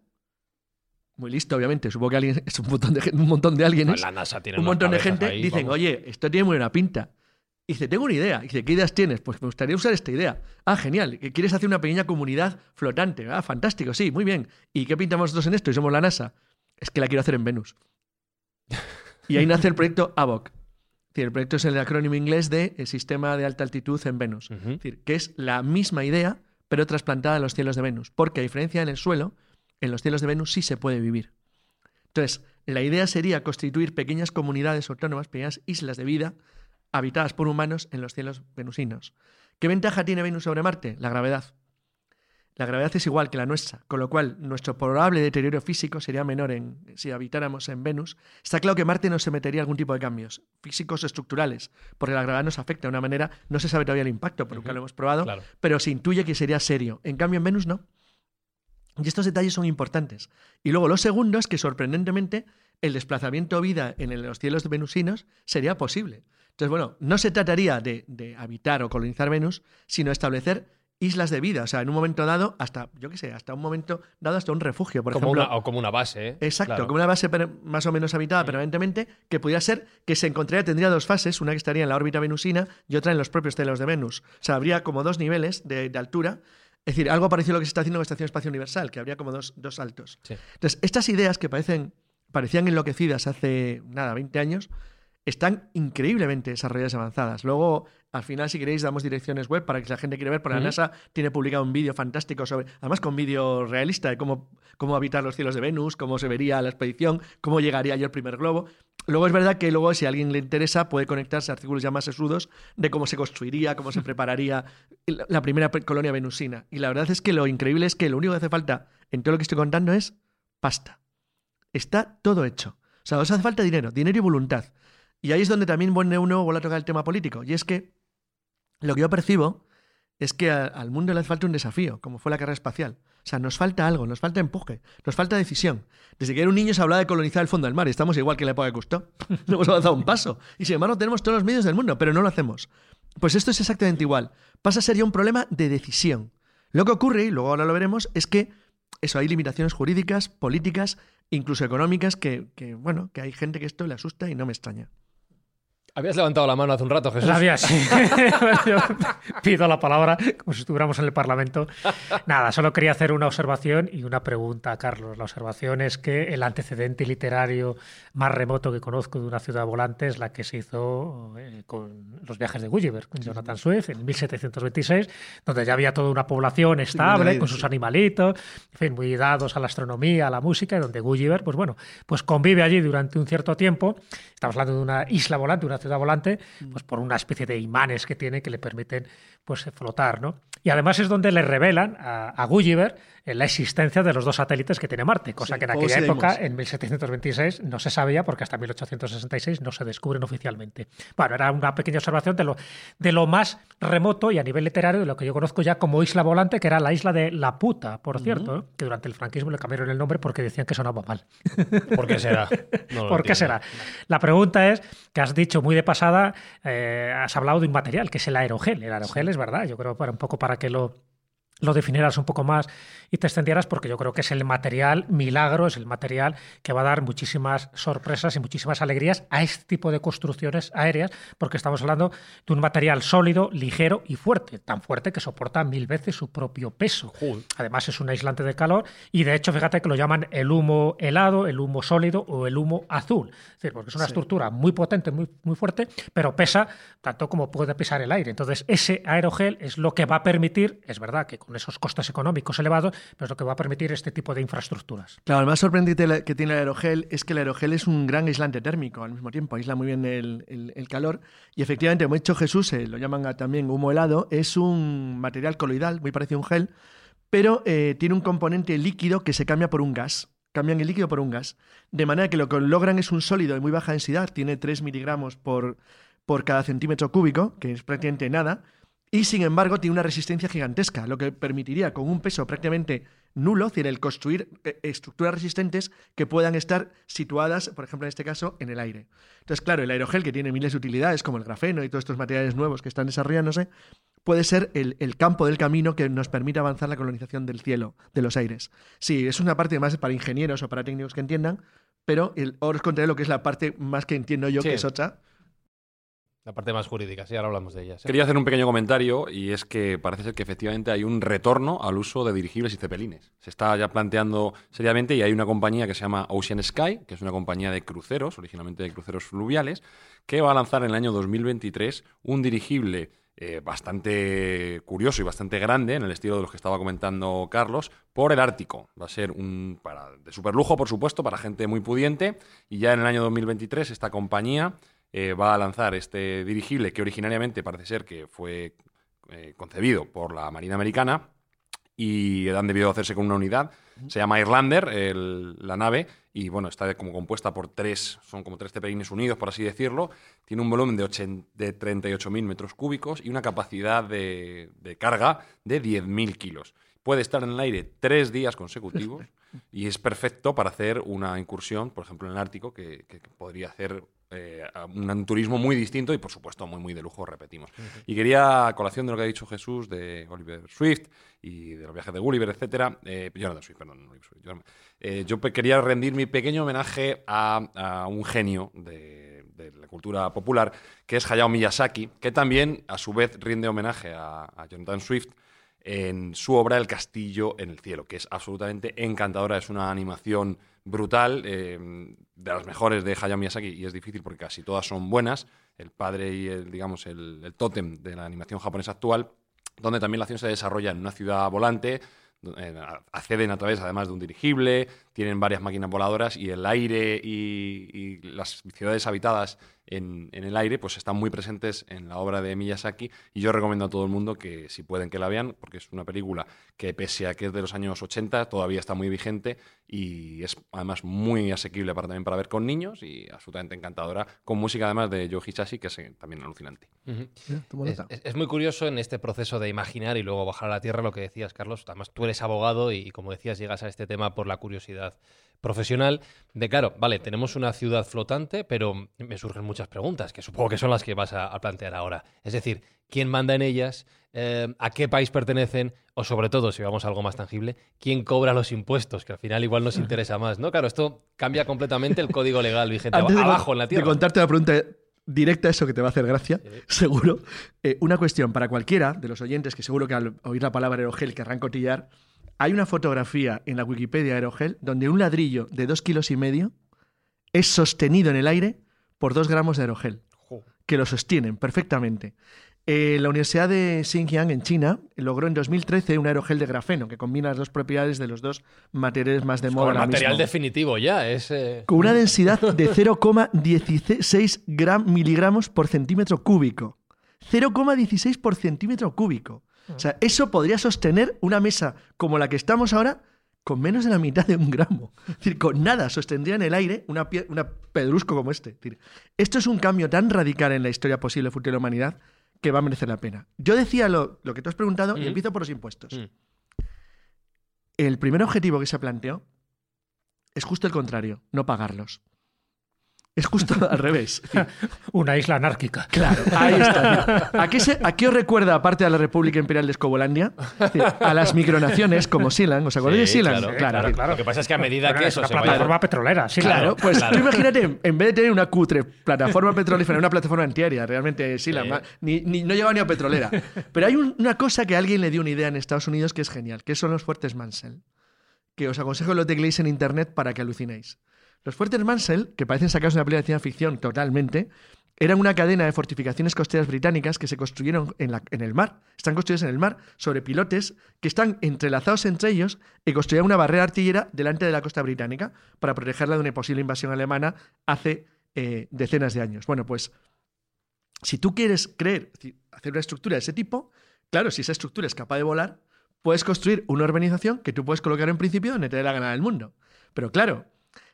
muy listo, obviamente, supongo que alguien, <laughs> es un montón de, gen- un montón de alguien, La NASA tiene un montón de gente, ahí, dicen, vamos. oye, esto tiene muy buena pinta. Y dice, tengo una idea. Y dice, ¿qué ideas tienes? Pues me gustaría usar esta idea. Ah, genial. ¿Que quieres hacer una pequeña comunidad flotante? Ah, fantástico, sí, muy bien. ¿Y qué pintamos nosotros en esto? Y somos la NASA. Es que la quiero hacer en Venus. <laughs> Y ahí nace el proyecto AVOC. Es decir, el proyecto es el acrónimo inglés de eh, Sistema de Alta Altitud en Venus. Es decir, que es la misma idea, pero trasplantada a los cielos de Venus. Porque a diferencia en el suelo, en los cielos de Venus sí se puede vivir. Entonces, la idea sería constituir pequeñas comunidades autónomas, pequeñas islas de vida, habitadas por humanos en los cielos venusinos. ¿Qué ventaja tiene Venus sobre Marte? La gravedad. La gravedad es igual que la nuestra, con lo cual nuestro probable deterioro físico sería menor en, si habitáramos en Venus. Está claro que Marte no se metería algún tipo de cambios físicos o estructurales, porque la gravedad nos afecta de una manera, no se sabe todavía el impacto, porque nunca Ujú. lo hemos probado, Claro. pero se intuye que sería serio. En cambio, en Venus no. Y estos detalles son importantes. Y luego lo segundo es que sorprendentemente el desplazamiento vida en los cielos venusinos sería posible. Entonces, bueno, no se trataría de, de habitar o colonizar Venus, sino establecer islas de vida. O sea, en un momento dado, hasta, yo qué sé, hasta un momento dado, hasta un refugio, por como ejemplo. una, o como una base, ¿eh? Exacto, Claro. como una base más o menos habitada permanentemente, que pudiera ser que se encontraría, tendría dos fases, una que estaría en la órbita venusina y otra en los propios cielos de Venus. O sea, habría como dos niveles de, de altura. Es decir, algo parecido a lo que se está haciendo en la Estación Espacio Universal, que habría como dos, dos saltos. Sí. Entonces, estas ideas que parecen, parecían enloquecidas hace, nada, 20 años, están increíblemente desarrolladas y avanzadas. Luego, al final, si queréis, damos direcciones web para que la gente quiere ver, porque Ujú. la NASA tiene publicado un vídeo fantástico sobre, además con vídeo realista de cómo, cómo habitar los cielos de Venus, cómo se vería la expedición, cómo llegaría yo el primer globo. Luego es verdad que luego, si a alguien le interesa, puede conectarse a artículos ya más sesudos de cómo se construiría, cómo se <laughs> prepararía la primera colonia venusina. Y la verdad es que lo increíble es que lo único que hace falta en todo lo que estoy contando es pasta. Está todo hecho. O sea, os hace falta dinero, dinero y voluntad. Y ahí es donde también vuelve uno vuelve a tocar el tema político. Y es que lo que yo percibo es que a- al mundo le hace falta un desafío, como fue la carrera espacial. O sea, nos falta algo, nos falta empuje, nos falta decisión. Desde que era un niño se hablaba de colonizar el fondo del mar y estamos igual que la época de Cousteau. No <laughs> hemos avanzado un paso. Y sin embargo tenemos todos los medios del mundo, pero no lo hacemos. Pues esto es exactamente igual. Pasa a ser ya un problema de decisión. Lo que ocurre, y luego ahora lo veremos, es que eso, hay limitaciones jurídicas, políticas, incluso económicas, que, bueno, que hay gente que esto le asusta y no me extraña. Habías levantado la mano hace un rato, Jesús. La había, sí. <laughs> Yo pido la palabra como si estuviéramos en el Parlamento. Nada, solo quería hacer una observación y una pregunta Carlos. La observación es que el antecedente literario más remoto que conozco de una ciudad volante es la que se hizo eh, con los viajes de Gulliver, con Jonathan Swift, en 1726, donde ya había toda una población estable, con sus animalitos, en fin, muy dados a la astronomía, a la música, y donde Gulliver, pues bueno, pues convive allí durante un cierto tiempo. Estamos hablando de una isla volante, una ciudad volante, pues por una especie de imanes que tiene que le permiten pues flotar, ¿no? Y además es donde le revelan a, a Gulliver eh, la existencia de los dos satélites que tiene Marte, cosa Sí, que en aquella época, en 1726, no se sabía porque hasta 1866 no se descubren oficialmente. Bueno, era una pequeña observación de lo, de lo más remoto y a nivel literario de lo que yo conozco ya como isla volante, que era la isla de La Puta, por cierto, ¿eh? que durante el franquismo le cambiaron el nombre porque decían que sonaba mal. <laughs> ¿Por qué será? <laughs> No ¿Por qué será? La pregunta es que has dicho muy de pasada, eh, has hablado de un material que es el aerogel. El aerogel es verdad, yo creo para un poco para que lo lo definieras un poco más y te extendieras porque yo creo que es el material milagro, es el material que va a dar muchísimas sorpresas y muchísimas alegrías a este tipo de construcciones aéreas, porque estamos hablando de un material sólido, ligero y fuerte, tan fuerte que soporta mil veces su propio peso. Además es un aislante de calor y de hecho fíjate que lo llaman el humo helado, el humo sólido o el humo azul, es decir, porque es una estructura muy potente, muy, muy fuerte, pero pesa tanto como puede pesar el aire. Entonces ese aerogel es lo que va a permitir, es verdad que con esos costes económicos elevados, pero es lo que va a permitir este tipo de infraestructuras. Claro, lo más sorprendente que tiene el aerogel es que el aerogel es un gran aislante térmico al mismo tiempo, aísla muy bien el, calor y efectivamente, como ha dicho Jesús, lo llaman también humo helado, es un material coloidal, muy parecido a un gel, pero eh, tiene un componente líquido que se cambia por un gas cambian el líquido por un gas. De manera que lo que logran es un sólido de muy baja densidad, tiene 3 miligramos por, por cada centímetro cúbico, que es prácticamente nada, y sin embargo tiene una resistencia gigantesca, lo que permitiría con un peso prácticamente nulo, es decir, el construir eh, estructuras resistentes que puedan estar situadas, por ejemplo, en este caso, en el aire. Entonces, claro, el aerogel, que tiene miles de utilidades, como el grafeno y todos estos materiales nuevos que están desarrollándose, puede ser el, campo del camino que nos permite avanzar la colonización del cielo, de los aires. Sí, es una parte más para ingenieros o para técnicos que entiendan, pero el, ahora os contaré lo que es la parte más que entiendo yo, que es otra, la parte más jurídica, sí, ahora hablamos de ellas. Quería hacer un pequeño comentario y es que parece ser que efectivamente hay un retorno al uso de dirigibles y cepelines. Se está ya planteando seriamente y hay una compañía que se llama Ocean Sky, que es una compañía de cruceros, originalmente de cruceros fluviales, que va a lanzar en el año 2023 un dirigible eh, bastante curioso y bastante grande, en el estilo de los que estaba comentando Carlos, por el Ártico. Va a ser un para, de superlujo, por supuesto, para gente muy pudiente. Y ya en el año 2023 esta compañía eh, va a lanzar este dirigible que originariamente parece ser que fue eh, concebido por la Marina Americana y han debido hacerse con una unidad. Se llama Irlander, la nave, y bueno, está como compuesta por tres, son como tres cepelines unidos, por así decirlo. Tiene un volumen de, de 38.000 metros cúbicos y una capacidad de, carga de 10.000 kilos. Puede estar en el aire tres días consecutivos <laughs> y es perfecto para hacer una incursión, por ejemplo, en el Ártico, que podría hacer eh, un turismo muy distinto y, por supuesto, muy, muy de lujo, repetimos. Y quería, a colación de lo que ha dicho Jesús de Oliver Swift y de los viajes de Gulliver, etcétera, eh, Jonathan Swift, perdón, eh, yo quería rendir mi pequeño homenaje a, un genio de, la cultura popular, que es Hayao Miyazaki, que también, a su vez, rinde homenaje a, a Jonathan Swift en su obra El castillo en el cielo, que es absolutamente encantadora, es una animación brutal, eh, de las mejores de Hayao Miyazaki, y es difícil porque casi todas son buenas, el padre y el, digamos, el, tótem de la animación japonesa actual, donde también la acción se desarrolla en una ciudad volante, eh, acceden a través además de un dirigible, tienen varias máquinas voladoras y el aire y, las ciudades habitadas en, el aire pues están muy presentes en la obra de Miyazaki y yo recomiendo a todo el mundo que si pueden que la vean porque es una película que pese a que es de los años 80 todavía está muy vigente y es además muy asequible para, también para ver con niños y absolutamente encantadora con música además de Joe Hisashi que es eh, también alucinante. es, muy curioso en este proceso de imaginar y luego bajar a la tierra lo que decías Carlos, además tú eres abogado y como decías llegas a este tema por la curiosidad profesional de, claro, vale, tenemos una ciudad flotante, pero me surgen muchas preguntas, que supongo que son las que vas a, plantear ahora. Es decir, ¿quién manda en ellas? Eh, ¿A qué país pertenecen? O sobre todo, si vamos a algo más tangible, ¿quién cobra los impuestos? Que al final igual nos <laughs> interesa más, ¿no? Claro, esto cambia completamente el código legal vigente abajo en la tierra. De contarte la pregunta directa, eso que te va a hacer gracia, seguro. Eh, una cuestión para cualquiera de los oyentes que seguro que al oír la palabra aerogel querrán cotillar hay una fotografía en la Wikipedia Aerogel donde un ladrillo de dos kilos y medio es sostenido en el aire por dos gramos de aerogel, que lo sostienen perfectamente. Eh, la Universidad de Xinjiang en China logró en 2013 un aerogel de grafeno que combina las dos propiedades de los dos materiales más de moda. material definitivo ya es. Eh, Con una densidad de 0,16 miligramos por centímetro cúbico. 0,16 por centímetro cúbico. O sea, eso podría sostener una mesa como la que estamos ahora con menos de la mitad de un gramo. Es decir, con nada sostendría en el aire una, una pedrusco como este. esto es un cambio tan radical en la historia posible futuro de la humanidad que va a merecer la pena. Yo decía lo, que tú has preguntado y empiezo por los impuestos. El primer objetivo que se planteó es justo el contrario, no pagarlos. Es justo al revés. <laughs> Una isla anárquica. Claro, ahí está. ¿A qué, se- a qué os recuerda, aparte de la República Imperial de Escobolandia, a las micronaciones como Sealand? ¿Os acordáis Sí, de Sealand? claro, claro, claro. Lo que pasa es que a medida Bueno, que es eso una se vaya... plataforma petrolera, sí. Claro, pues claro. tú imagínate, en vez de tener una cutre plataforma petrolífera, una plataforma antiaérea, realmente Sí. ma- ni, ni- no llegaba ni a petrolera. Pero hay un- una cosa que alguien le dio una idea en Estados Unidos que es genial, que son los fuertes Mansell, que os aconsejo que lo tecleéis en internet para que alucinéis. Los fuertes Mansell, que parecen sacados de una película de ciencia ficción totalmente, eran una cadena de fortificaciones costeras británicas que se construyeron en, el mar. Están construidas en el mar sobre pilotes que están entrelazados entre ellos y construían una barrera artillera delante de la costa británica para protegerla de una posible invasión alemana hace eh, decenas de años. Bueno, pues si tú quieres creer, hacer una estructura de ese tipo, claro, si esa estructura es capaz de volar, puedes construir una urbanización que tú puedes colocar en principio donde te dé la gana del mundo. Pero claro,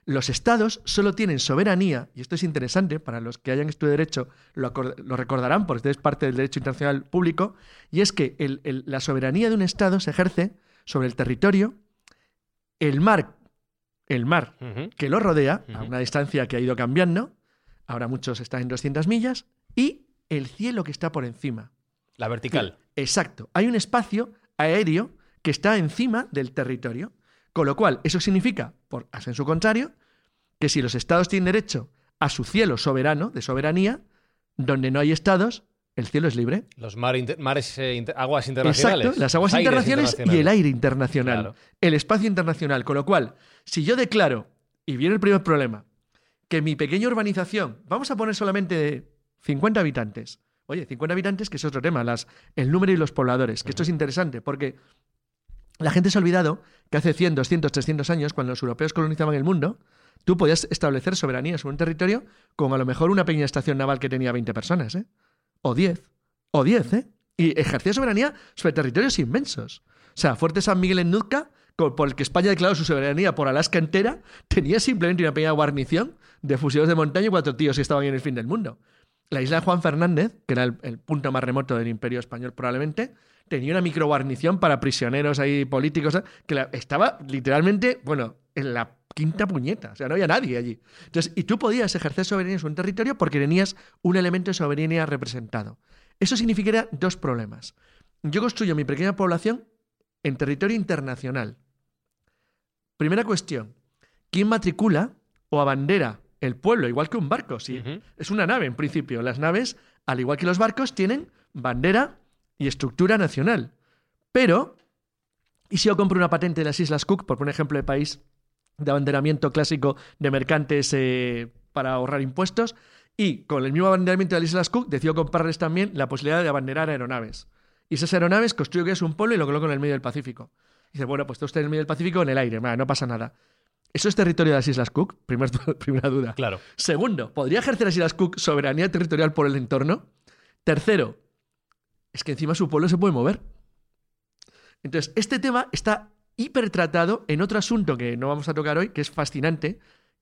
los estados solo tienen soberanía, y esto es interesante, para los que hayan estudiado Derecho lo, recordarán, porque es parte del derecho internacional público, y es que el- el- la soberanía de un estado se ejerce sobre el territorio, el mar, el mar que lo rodea, a una distancia que ha ido cambiando, ahora muchos están en 200 millas, y el cielo que está por encima. La vertical. Exacto. Hay un espacio aéreo que está encima del territorio. Con lo cual, eso significa, por a su contrario, que si los estados tienen derecho a su cielo soberano, de soberanía, donde no hay estados, el cielo es libre. Los mar inter- mares, eh, inter- aguas internacionales. Exacto, las aguas internacionales, y el aire internacional, Claro. el espacio internacional. Con lo cual, si yo declaro, y viene el primer problema, que mi pequeña urbanización, vamos a poner solamente 50 habitantes. Oye, 50 habitantes, que es otro tema, las, el número y los pobladores, que esto es interesante, porque la gente se ha olvidado que hace 100, 200, 300 años, cuando los europeos colonizaban el mundo, tú podías establecer soberanía sobre un territorio con a lo mejor una pequeña estación naval que tenía 20 personas, ¿eh? O 10. O 10, ¿eh? Y ejercía soberanía sobre territorios inmensos. O sea, Fuerte San Miguel en Nuzca, por el que España declaró su soberanía por Alaska entera, <laughs> tenía simplemente una pequeña guarnición de fusiles de montaña y cuatro tíos que estaban en el fin del mundo. La isla de Juan Fernández, que era el punto más remoto del imperio español probablemente, tenía una microguarnición para prisioneros ahí políticos, que la- estaba literalmente, bueno, en la quinta puñeta, o sea, no había nadie allí. Entonces, y tú podías ejercer soberanía sobre un territorio porque tenías un elemento de soberanía representado. Eso significaría dos problemas. Yo construyo mi pequeña población en territorio internacional. Primera cuestión, ¿quién matricula o abandera el pueblo, igual que un barco? Ujú. es una nave, en principio. Las naves, al igual que los barcos, tienen bandera y estructura nacional. Pero, ¿y si yo compro una patente de las Islas Cook, por poner ejemplo de país de abanderamiento clásico de mercantes eh, para ahorrar impuestos? Y con el mismo abanderamiento de las Islas Cook, decido comprarles también la posibilidad de abanderar aeronaves. Y esas aeronaves construyo que es un polo y lo coloco en el medio del Pacífico. Y dice, bueno, pues está en el medio del Pacífico en el aire, no pasa nada. ¿Eso es territorio de las Islas Cook? <laughs> Primer- primera duda. Claro. Segundo, ¿podría ejercer las Islas Cook soberanía territorial por el entorno? Tercero, es que encima su pueblo se puede mover. Entonces, este tema está hipertratado en otro asunto que no vamos a tocar hoy, que es fascinante,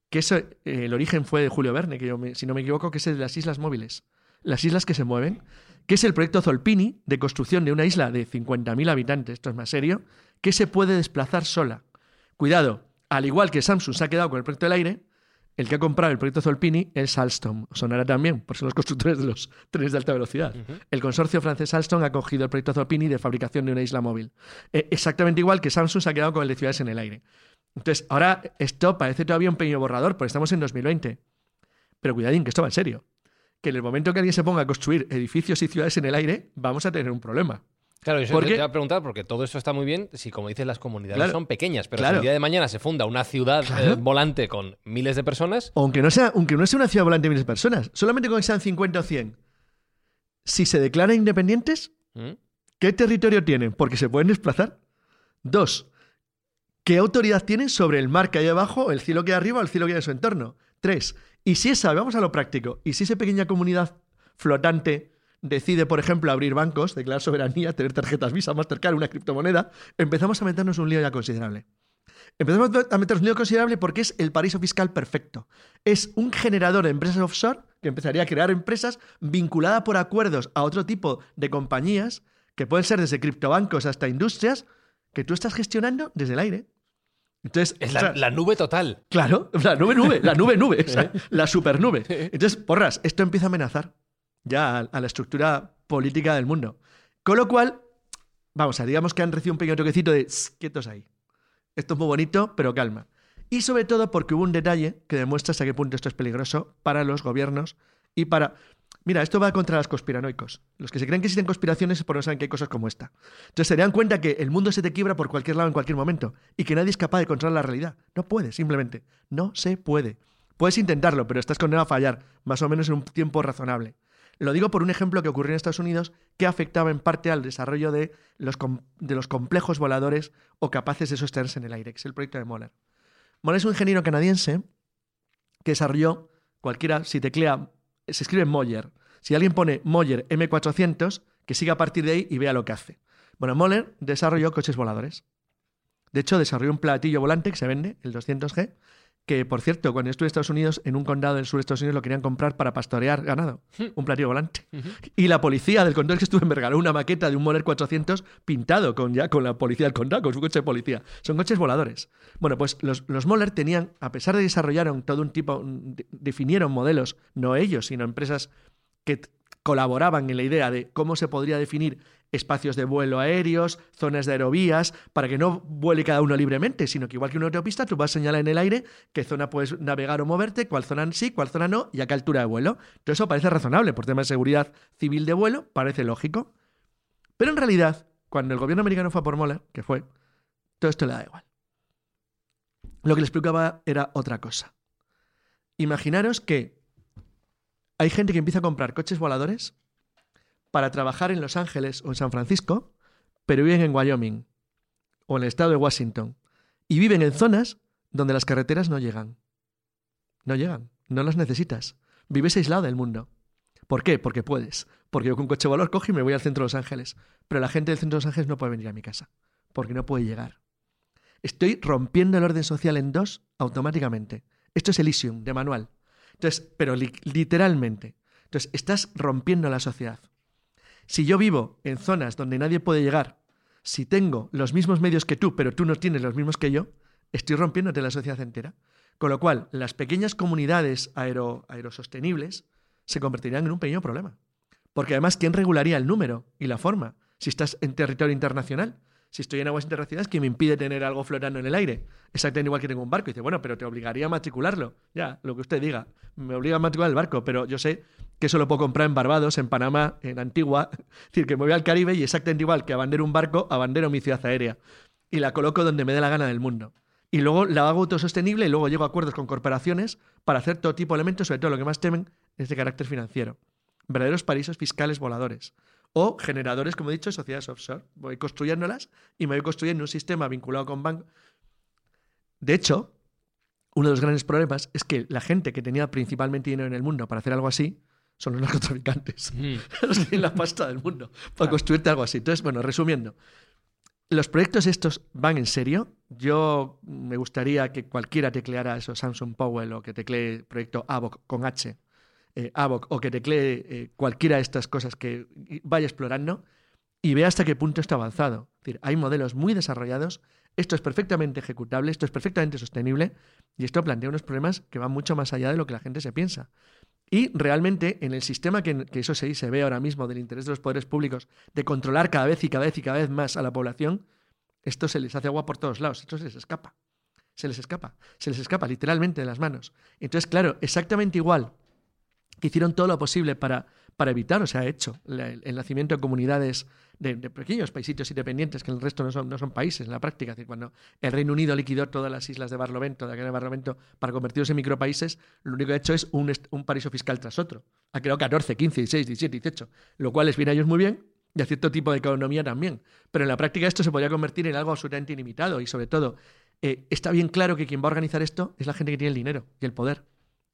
que es, eh, el origen fue de Julio Verne, que si no me equivoco, que es el de las islas móviles. Las islas que se mueven, que es el proyecto Zolpini de construcción de una isla de 50.000 habitantes, esto es más serio, que se puede desplazar sola. Cuidado, al igual que Samsung se ha quedado con el proyecto del aire, el que ha comprado el proyecto Zolpini es Alstom. Sonará también, por ser los constructores de los <laughs> trenes de alta velocidad. El consorcio francés Alstom ha cogido el proyecto Zolpini de fabricación de una isla móvil. Eh, exactamente igual que Samsung se ha quedado con el de ciudades en el aire. Entonces, ahora esto parece todavía un pequeño borrador, porque estamos en 2020. Pero cuidadín, que esto va en serio. Que en el momento que alguien se ponga a construir edificios y ciudades en el aire, vamos a tener un problema. Claro, yo ¿Por te iba a preguntar, porque todo eso está muy bien si, como dices, las comunidades Claro. son pequeñas, pero si el día de mañana se funda una ciudad Claro. eh, volante con miles de personas, Aunque no sea, aunque no sea una ciudad volante de miles de personas, solamente con que sean 50 o 100. Si se declaran independientes, ¿Mm? ¿Qué territorio tienen? Porque se pueden desplazar. Dos, ¿qué autoridad tienen sobre el mar que hay abajo, el cielo que hay arriba o el cielo que hay en su entorno? Tres, y si esa, vamos a lo práctico, y si esa pequeña comunidad flotante decide, por ejemplo, abrir bancos, declarar soberanía, tener tarjetas Visa, Mastercard, una criptomoneda, empezamos a meternos un lío ya considerable. Empezamos a meternos un lío considerable porque es el paraíso fiscal perfecto. Es un generador de empresas offshore que empezaría a crear empresas vinculadas por acuerdos a otro tipo de compañías que pueden ser desde criptobancos hasta industrias que tú estás gestionando desde el aire. Entonces, Es o la, sea, la nube total. Claro, la nube nube, la nube nube, o sea, <laughs> la supernube. Entonces, porras, esto empieza a amenazar ya a, la estructura política del mundo. Con lo cual, vamos a digamos que han recibido un pequeño toquecito de "Sss, quietos ahí. Esto es muy bonito, pero calma. Y sobre todo porque hubo un detalle que demuestra hasta qué punto esto es peligroso para los gobiernos y para... Mira, esto va contra los conspiranoicos. Los que se creen que existen conspiraciones es porque no saben que hay cosas como esta. Entonces se dan cuenta que el mundo se te quiebra por cualquier lado en cualquier momento y que nadie es capaz de controlar la realidad. No puede, simplemente. No se puede. Puedes intentarlo, pero estás condenado a fallar, más o menos en un tiempo razonable. Lo digo por un ejemplo que ocurrió en Estados Unidos que afectaba en parte al desarrollo de los, de los complejos voladores o capaces de sostenerse en el aire, es el proyecto de Moller. Moller es un ingeniero canadiense que desarrolló cualquiera, si teclea, se escribe Moller. Si alguien pone Moller M400, que siga a partir de ahí y vea lo que hace. Bueno, Moller desarrolló coches voladores. De hecho, desarrolló un platillo volante que se vende, el 200G, que, por cierto, cuando estuve en Estados Unidos, en un condado del sur de Estados Unidos lo querían comprar para pastorear ganado. Un platillo volante. Y la policía del condado que estuve me regaló una maqueta de un Moller 400 pintado con ya con la policía del condado, con su coche de policía. Son coches voladores. Bueno, pues los, los Moller tenían, a pesar de desarrollaron todo un tipo, de- definieron modelos, no ellos, sino empresas que colaboraban en la idea de cómo se podría definir espacios de vuelo aéreos, zonas de aerovías, para que no vuele cada uno libremente, sino que igual que una autopista, tú vas a señalar en el aire qué zona puedes navegar o moverte, cuál zona sí, cuál zona no, y a qué altura de vuelo. Todo eso parece razonable, por temas de seguridad civil de vuelo, parece lógico. Pero en realidad, cuando el gobierno americano fue a por Moller, que fue, todo esto le da igual. Lo que les explicaba era otra cosa. Imaginaros que hay gente que empieza a comprar coches voladores para trabajar en Los Ángeles o en San Francisco, pero viven en Wyoming o en el estado de Washington. Y viven en zonas donde las carreteras no llegan. No llegan, no las necesitas. Vives aislado del mundo. ¿Por qué? Porque puedes. Porque yo con un coche volador cojo y me voy al centro de Los Ángeles. Pero la gente del centro de Los Ángeles no puede venir a mi casa. Porque no puede llegar. Estoy rompiendo el orden social en dos automáticamente. Esto es Elysium, de manual. Entonces, pero li- literalmente. Entonces, estás rompiendo la sociedad. Si yo vivo en zonas donde nadie puede llegar, si tengo los mismos medios que tú, pero tú no tienes los mismos que yo, estoy rompiéndote la sociedad entera. Con lo cual, las pequeñas comunidades aero, aerosostenibles se convertirían en un pequeño problema. Porque además, ¿quién regularía el número y la forma? Si estás en territorio internacional. Si estoy en aguas internacionales, ¿quién me impide tener algo flotando en el aire? Exactamente igual que tengo un barco. Y dice, bueno, pero te obligaría a matricularlo. Ya, lo que usted diga. Me obliga a matricular el barco, pero yo sé que eso lo puedo comprar en Barbados, en Panamá, en Antigua. <laughs> Es decir, que me voy al Caribe y exactamente igual que abandero un barco, abandero mi ciudad aérea. Y la coloco donde me dé la gana del mundo. Y luego la hago autosostenible y luego llego a acuerdos con corporaciones para hacer todo tipo de elementos, sobre todo lo que más temen es de carácter financiero. Verdaderos paraísos fiscales voladores. O generadores, como he dicho, de sociedades offshore. Voy construyéndolas y me voy construyendo un sistema vinculado con bancos. De hecho, uno de los grandes problemas es que la gente que tenía principalmente dinero en el mundo para hacer algo así son los narcotraficantes. <laughs> los que tienen la pasta del mundo para construirte algo así. Entonces, bueno, resumiendo, los proyectos estos van en serio. Yo me gustaría que cualquiera tecleara eso, Samsung Powell, o que teclee proyecto AVOC con H, eh, AVOC, o que teclee eh, cualquiera de estas cosas que vaya explorando y vea hasta qué punto está avanzado. Decir, hay modelos muy desarrollados, esto es perfectamente ejecutable, esto es perfectamente sostenible y esto plantea unos problemas que van mucho más allá de lo que la gente se piensa. Y realmente en el sistema que, eso se, ve ahora mismo del interés de los poderes públicos de controlar cada vez y cada vez y cada vez más a la población, esto se les hace agua por todos lados, esto se les escapa. Se les escapa, se les escapa literalmente de las manos. Entonces, claro, exactamente igual hicieron todo lo posible para, para evitar, o sea, hecho, el, nacimiento de comunidades de, pequeños paisitos independientes, que el resto no son, no son países en la práctica. Es decir, cuando el Reino Unido liquidó todas las islas de Barlovento, de aquel Barlovento, para convertirlos en micropaíses, lo único que ha hecho es un, un paraíso fiscal tras otro. Ha creado 14, 15, 16, 17, 18, lo cual les viene a ellos muy bien y a cierto tipo de economía también. Pero en la práctica esto se podría convertir en algo absolutamente ilimitado y sobre todo eh, está bien claro que quien va a organizar esto es la gente que tiene el dinero y el poder.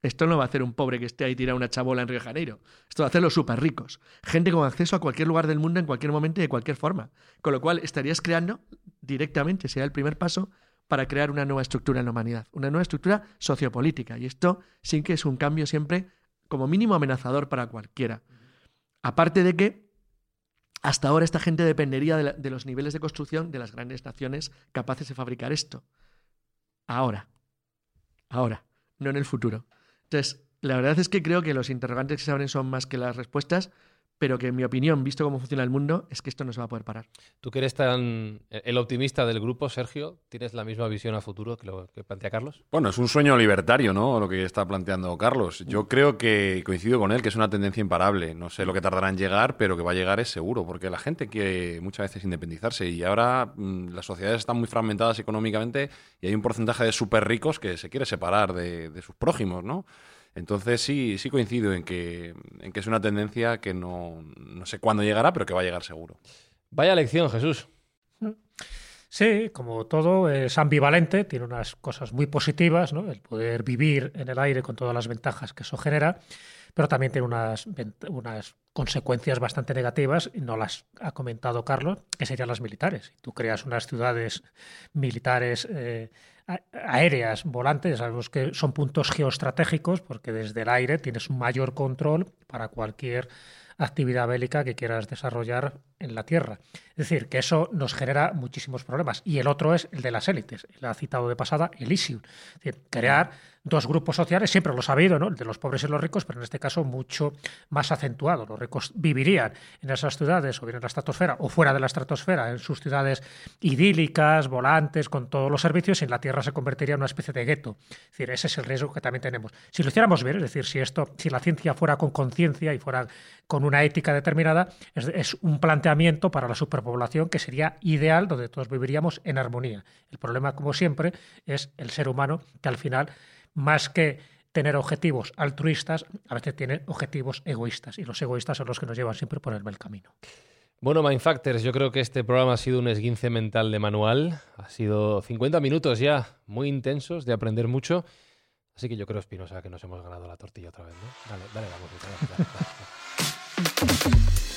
Esto no va a hacer un pobre que esté ahí tirado una chabola en Río de Janeiro. Esto va a hacer los súper ricos. Gente con acceso a cualquier lugar del mundo en cualquier momento y de cualquier forma. Con lo cual estarías creando directamente, sería el primer paso para crear una nueva estructura en la humanidad. Una nueva estructura sociopolítica. Y esto sí que es un cambio siempre como mínimo amenazador para cualquiera. Aparte de que hasta ahora esta gente dependería de los niveles de construcción de las grandes naciones capaces de fabricar esto. ahora. Ahora, no en el futuro. Entonces, la verdad es que creo que los interrogantes que se abren son más que las respuestas, pero que en mi opinión, visto cómo funciona el mundo, es que esto no se va a poder parar. Tú que eres tan el optimista del grupo, Sergio, ¿tienes la misma visión a futuro que lo que plantea Carlos? Bueno, es un sueño libertario, ¿no? Lo que está planteando Carlos. Yo creo que coincido con él, que es una tendencia imparable. No sé lo que tardará en llegar, pero que va a llegar es seguro, porque la gente quiere muchas veces independizarse y ahora mm, las sociedades están muy fragmentadas económicamente y hay un porcentaje de súper ricos que se quiere separar de, de sus prójimos, ¿no? Entonces sí, sí coincido en que, en que es una tendencia que no, no sé cuándo llegará, pero que va a llegar seguro. Vaya lección, Jesús. Sí, como todo, es ambivalente, tiene unas cosas muy positivas, ¿no? El poder vivir en el aire con todas las ventajas que eso genera, pero también tiene unas, unas consecuencias bastante negativas, y no las ha comentado Carlos, que serían las militares. Si tú creas unas ciudades militares eh, aéreas, volantes, sabemos que son puntos geoestratégicos, porque desde el aire tienes un mayor control para cualquier actividad bélica que quieras desarrollar en la Tierra. Es decir, que eso nos genera muchísimos problemas. Y el otro es el de las élites. Él ha citado de pasada el ISIL. Es crear dos grupos sociales, siempre lo ha sabido, ¿no? El de los pobres y los ricos, pero en este caso mucho más acentuado. Los ricos vivirían en esas ciudades o bien en la estratosfera o fuera de la estratosfera, en sus ciudades idílicas, volantes, con todos los servicios, y en la Tierra se convertiría en una especie de gueto. Es decir, ese es el riesgo que también tenemos. Si lo hiciéramos bien, es decir, si esto, si la ciencia fuera con conciencia y fuera con una ética determinada, es, es un planteamiento para la superpoblación que sería ideal, donde todos viviríamos en armonía. El problema, como siempre, es el ser humano que al final, más que tener objetivos altruistas, a veces tiene objetivos egoístas, y los egoístas son los que nos llevan siempre por el mal camino. Bueno, Mindfactors, yo creo que este programa ha sido un esguince mental de manual. Ha sido 50 minutos ya muy intensos de aprender mucho. Así que yo creo, Espinosa, que nos hemos ganado la tortilla otra vez, ¿no? Dale, dale, vamos. Dale, dale, dale. <laughs>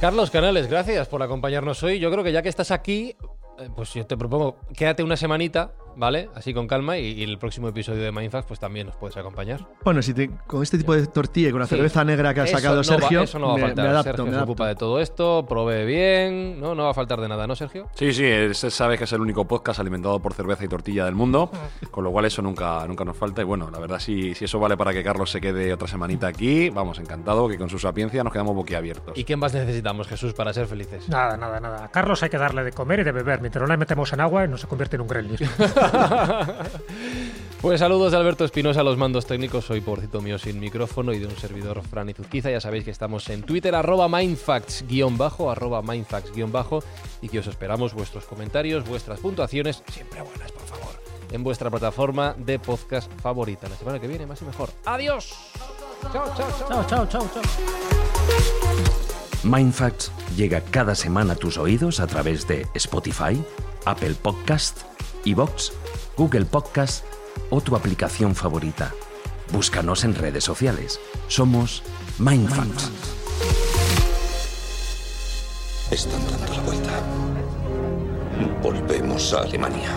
Carlos Canales, gracias por acompañarnos hoy. Yo creo que ya que estás aquí, eh, pues yo te propongo, quédate una semanita, ¿vale? Así con calma y, y el próximo episodio de Mindfax pues también nos puedes acompañar. Bueno, si te- con este tipo de tortilla y con la Sí. cerveza negra que ha sacado no va- Sergio, eso no va a faltar. me adapto, Sergio me se ocupa de todo esto, provee bien, no, no va a faltar de nada, ¿no, Sergio? Sí, sí, ese sabe que es el único podcast alimentado por cerveza y tortilla del mundo, con lo cual eso nunca, nunca nos falta. Y bueno, la verdad, si, si eso vale para que Carlos se quede otra semanita aquí, vamos, encantado, que con su sapiencia nos quedamos boquiabiertos. ¿Y qué más necesitamos, Jesús, para ser felices? Nada, nada, nada. A Carlos hay que darle de comer y de beber. Mientras no le metemos en agua, no se convierte en un gremlin. <laughs> <laughs> Pues saludos de Alberto Espinosa a los mandos técnicos. Soy porcito mío sin micrófono y de un servidor Fran Izuzquiza. Ya sabéis que estamos en Twitter, arroba mindfacts guion bajo, arroba mindfacts guion bajo, y que os esperamos vuestros comentarios, vuestras puntuaciones, siempre buenas, por favor, en vuestra plataforma de podcast favorita. La semana que viene, más y mejor. ¡Adiós! Chao, chao, chao. chao, chao, chao, chao. Mindfacts llega cada semana a tus oídos a través de Spotify, Apple Podcast, Evox, Google Podcast o tu aplicación favorita. Búscanos en redes sociales. Somos Mindfacts. Están dando la vuelta. Volvemos a Alemania.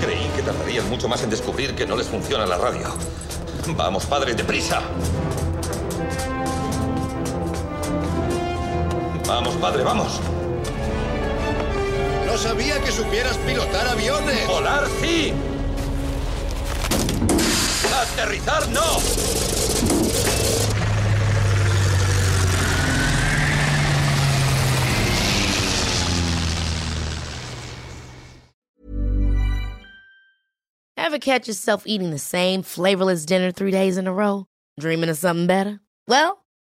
Creí que tardarían mucho más en descubrir que no les funciona la radio. Vamos, padre, deprisa. Vamos, padre, vamos. No sabía que supieras pilotar aviones. Volar, sí. Aterrizar, no. Ever catch yourself eating the same flavorless dinner three days in a row? Dreaming of something better? Well,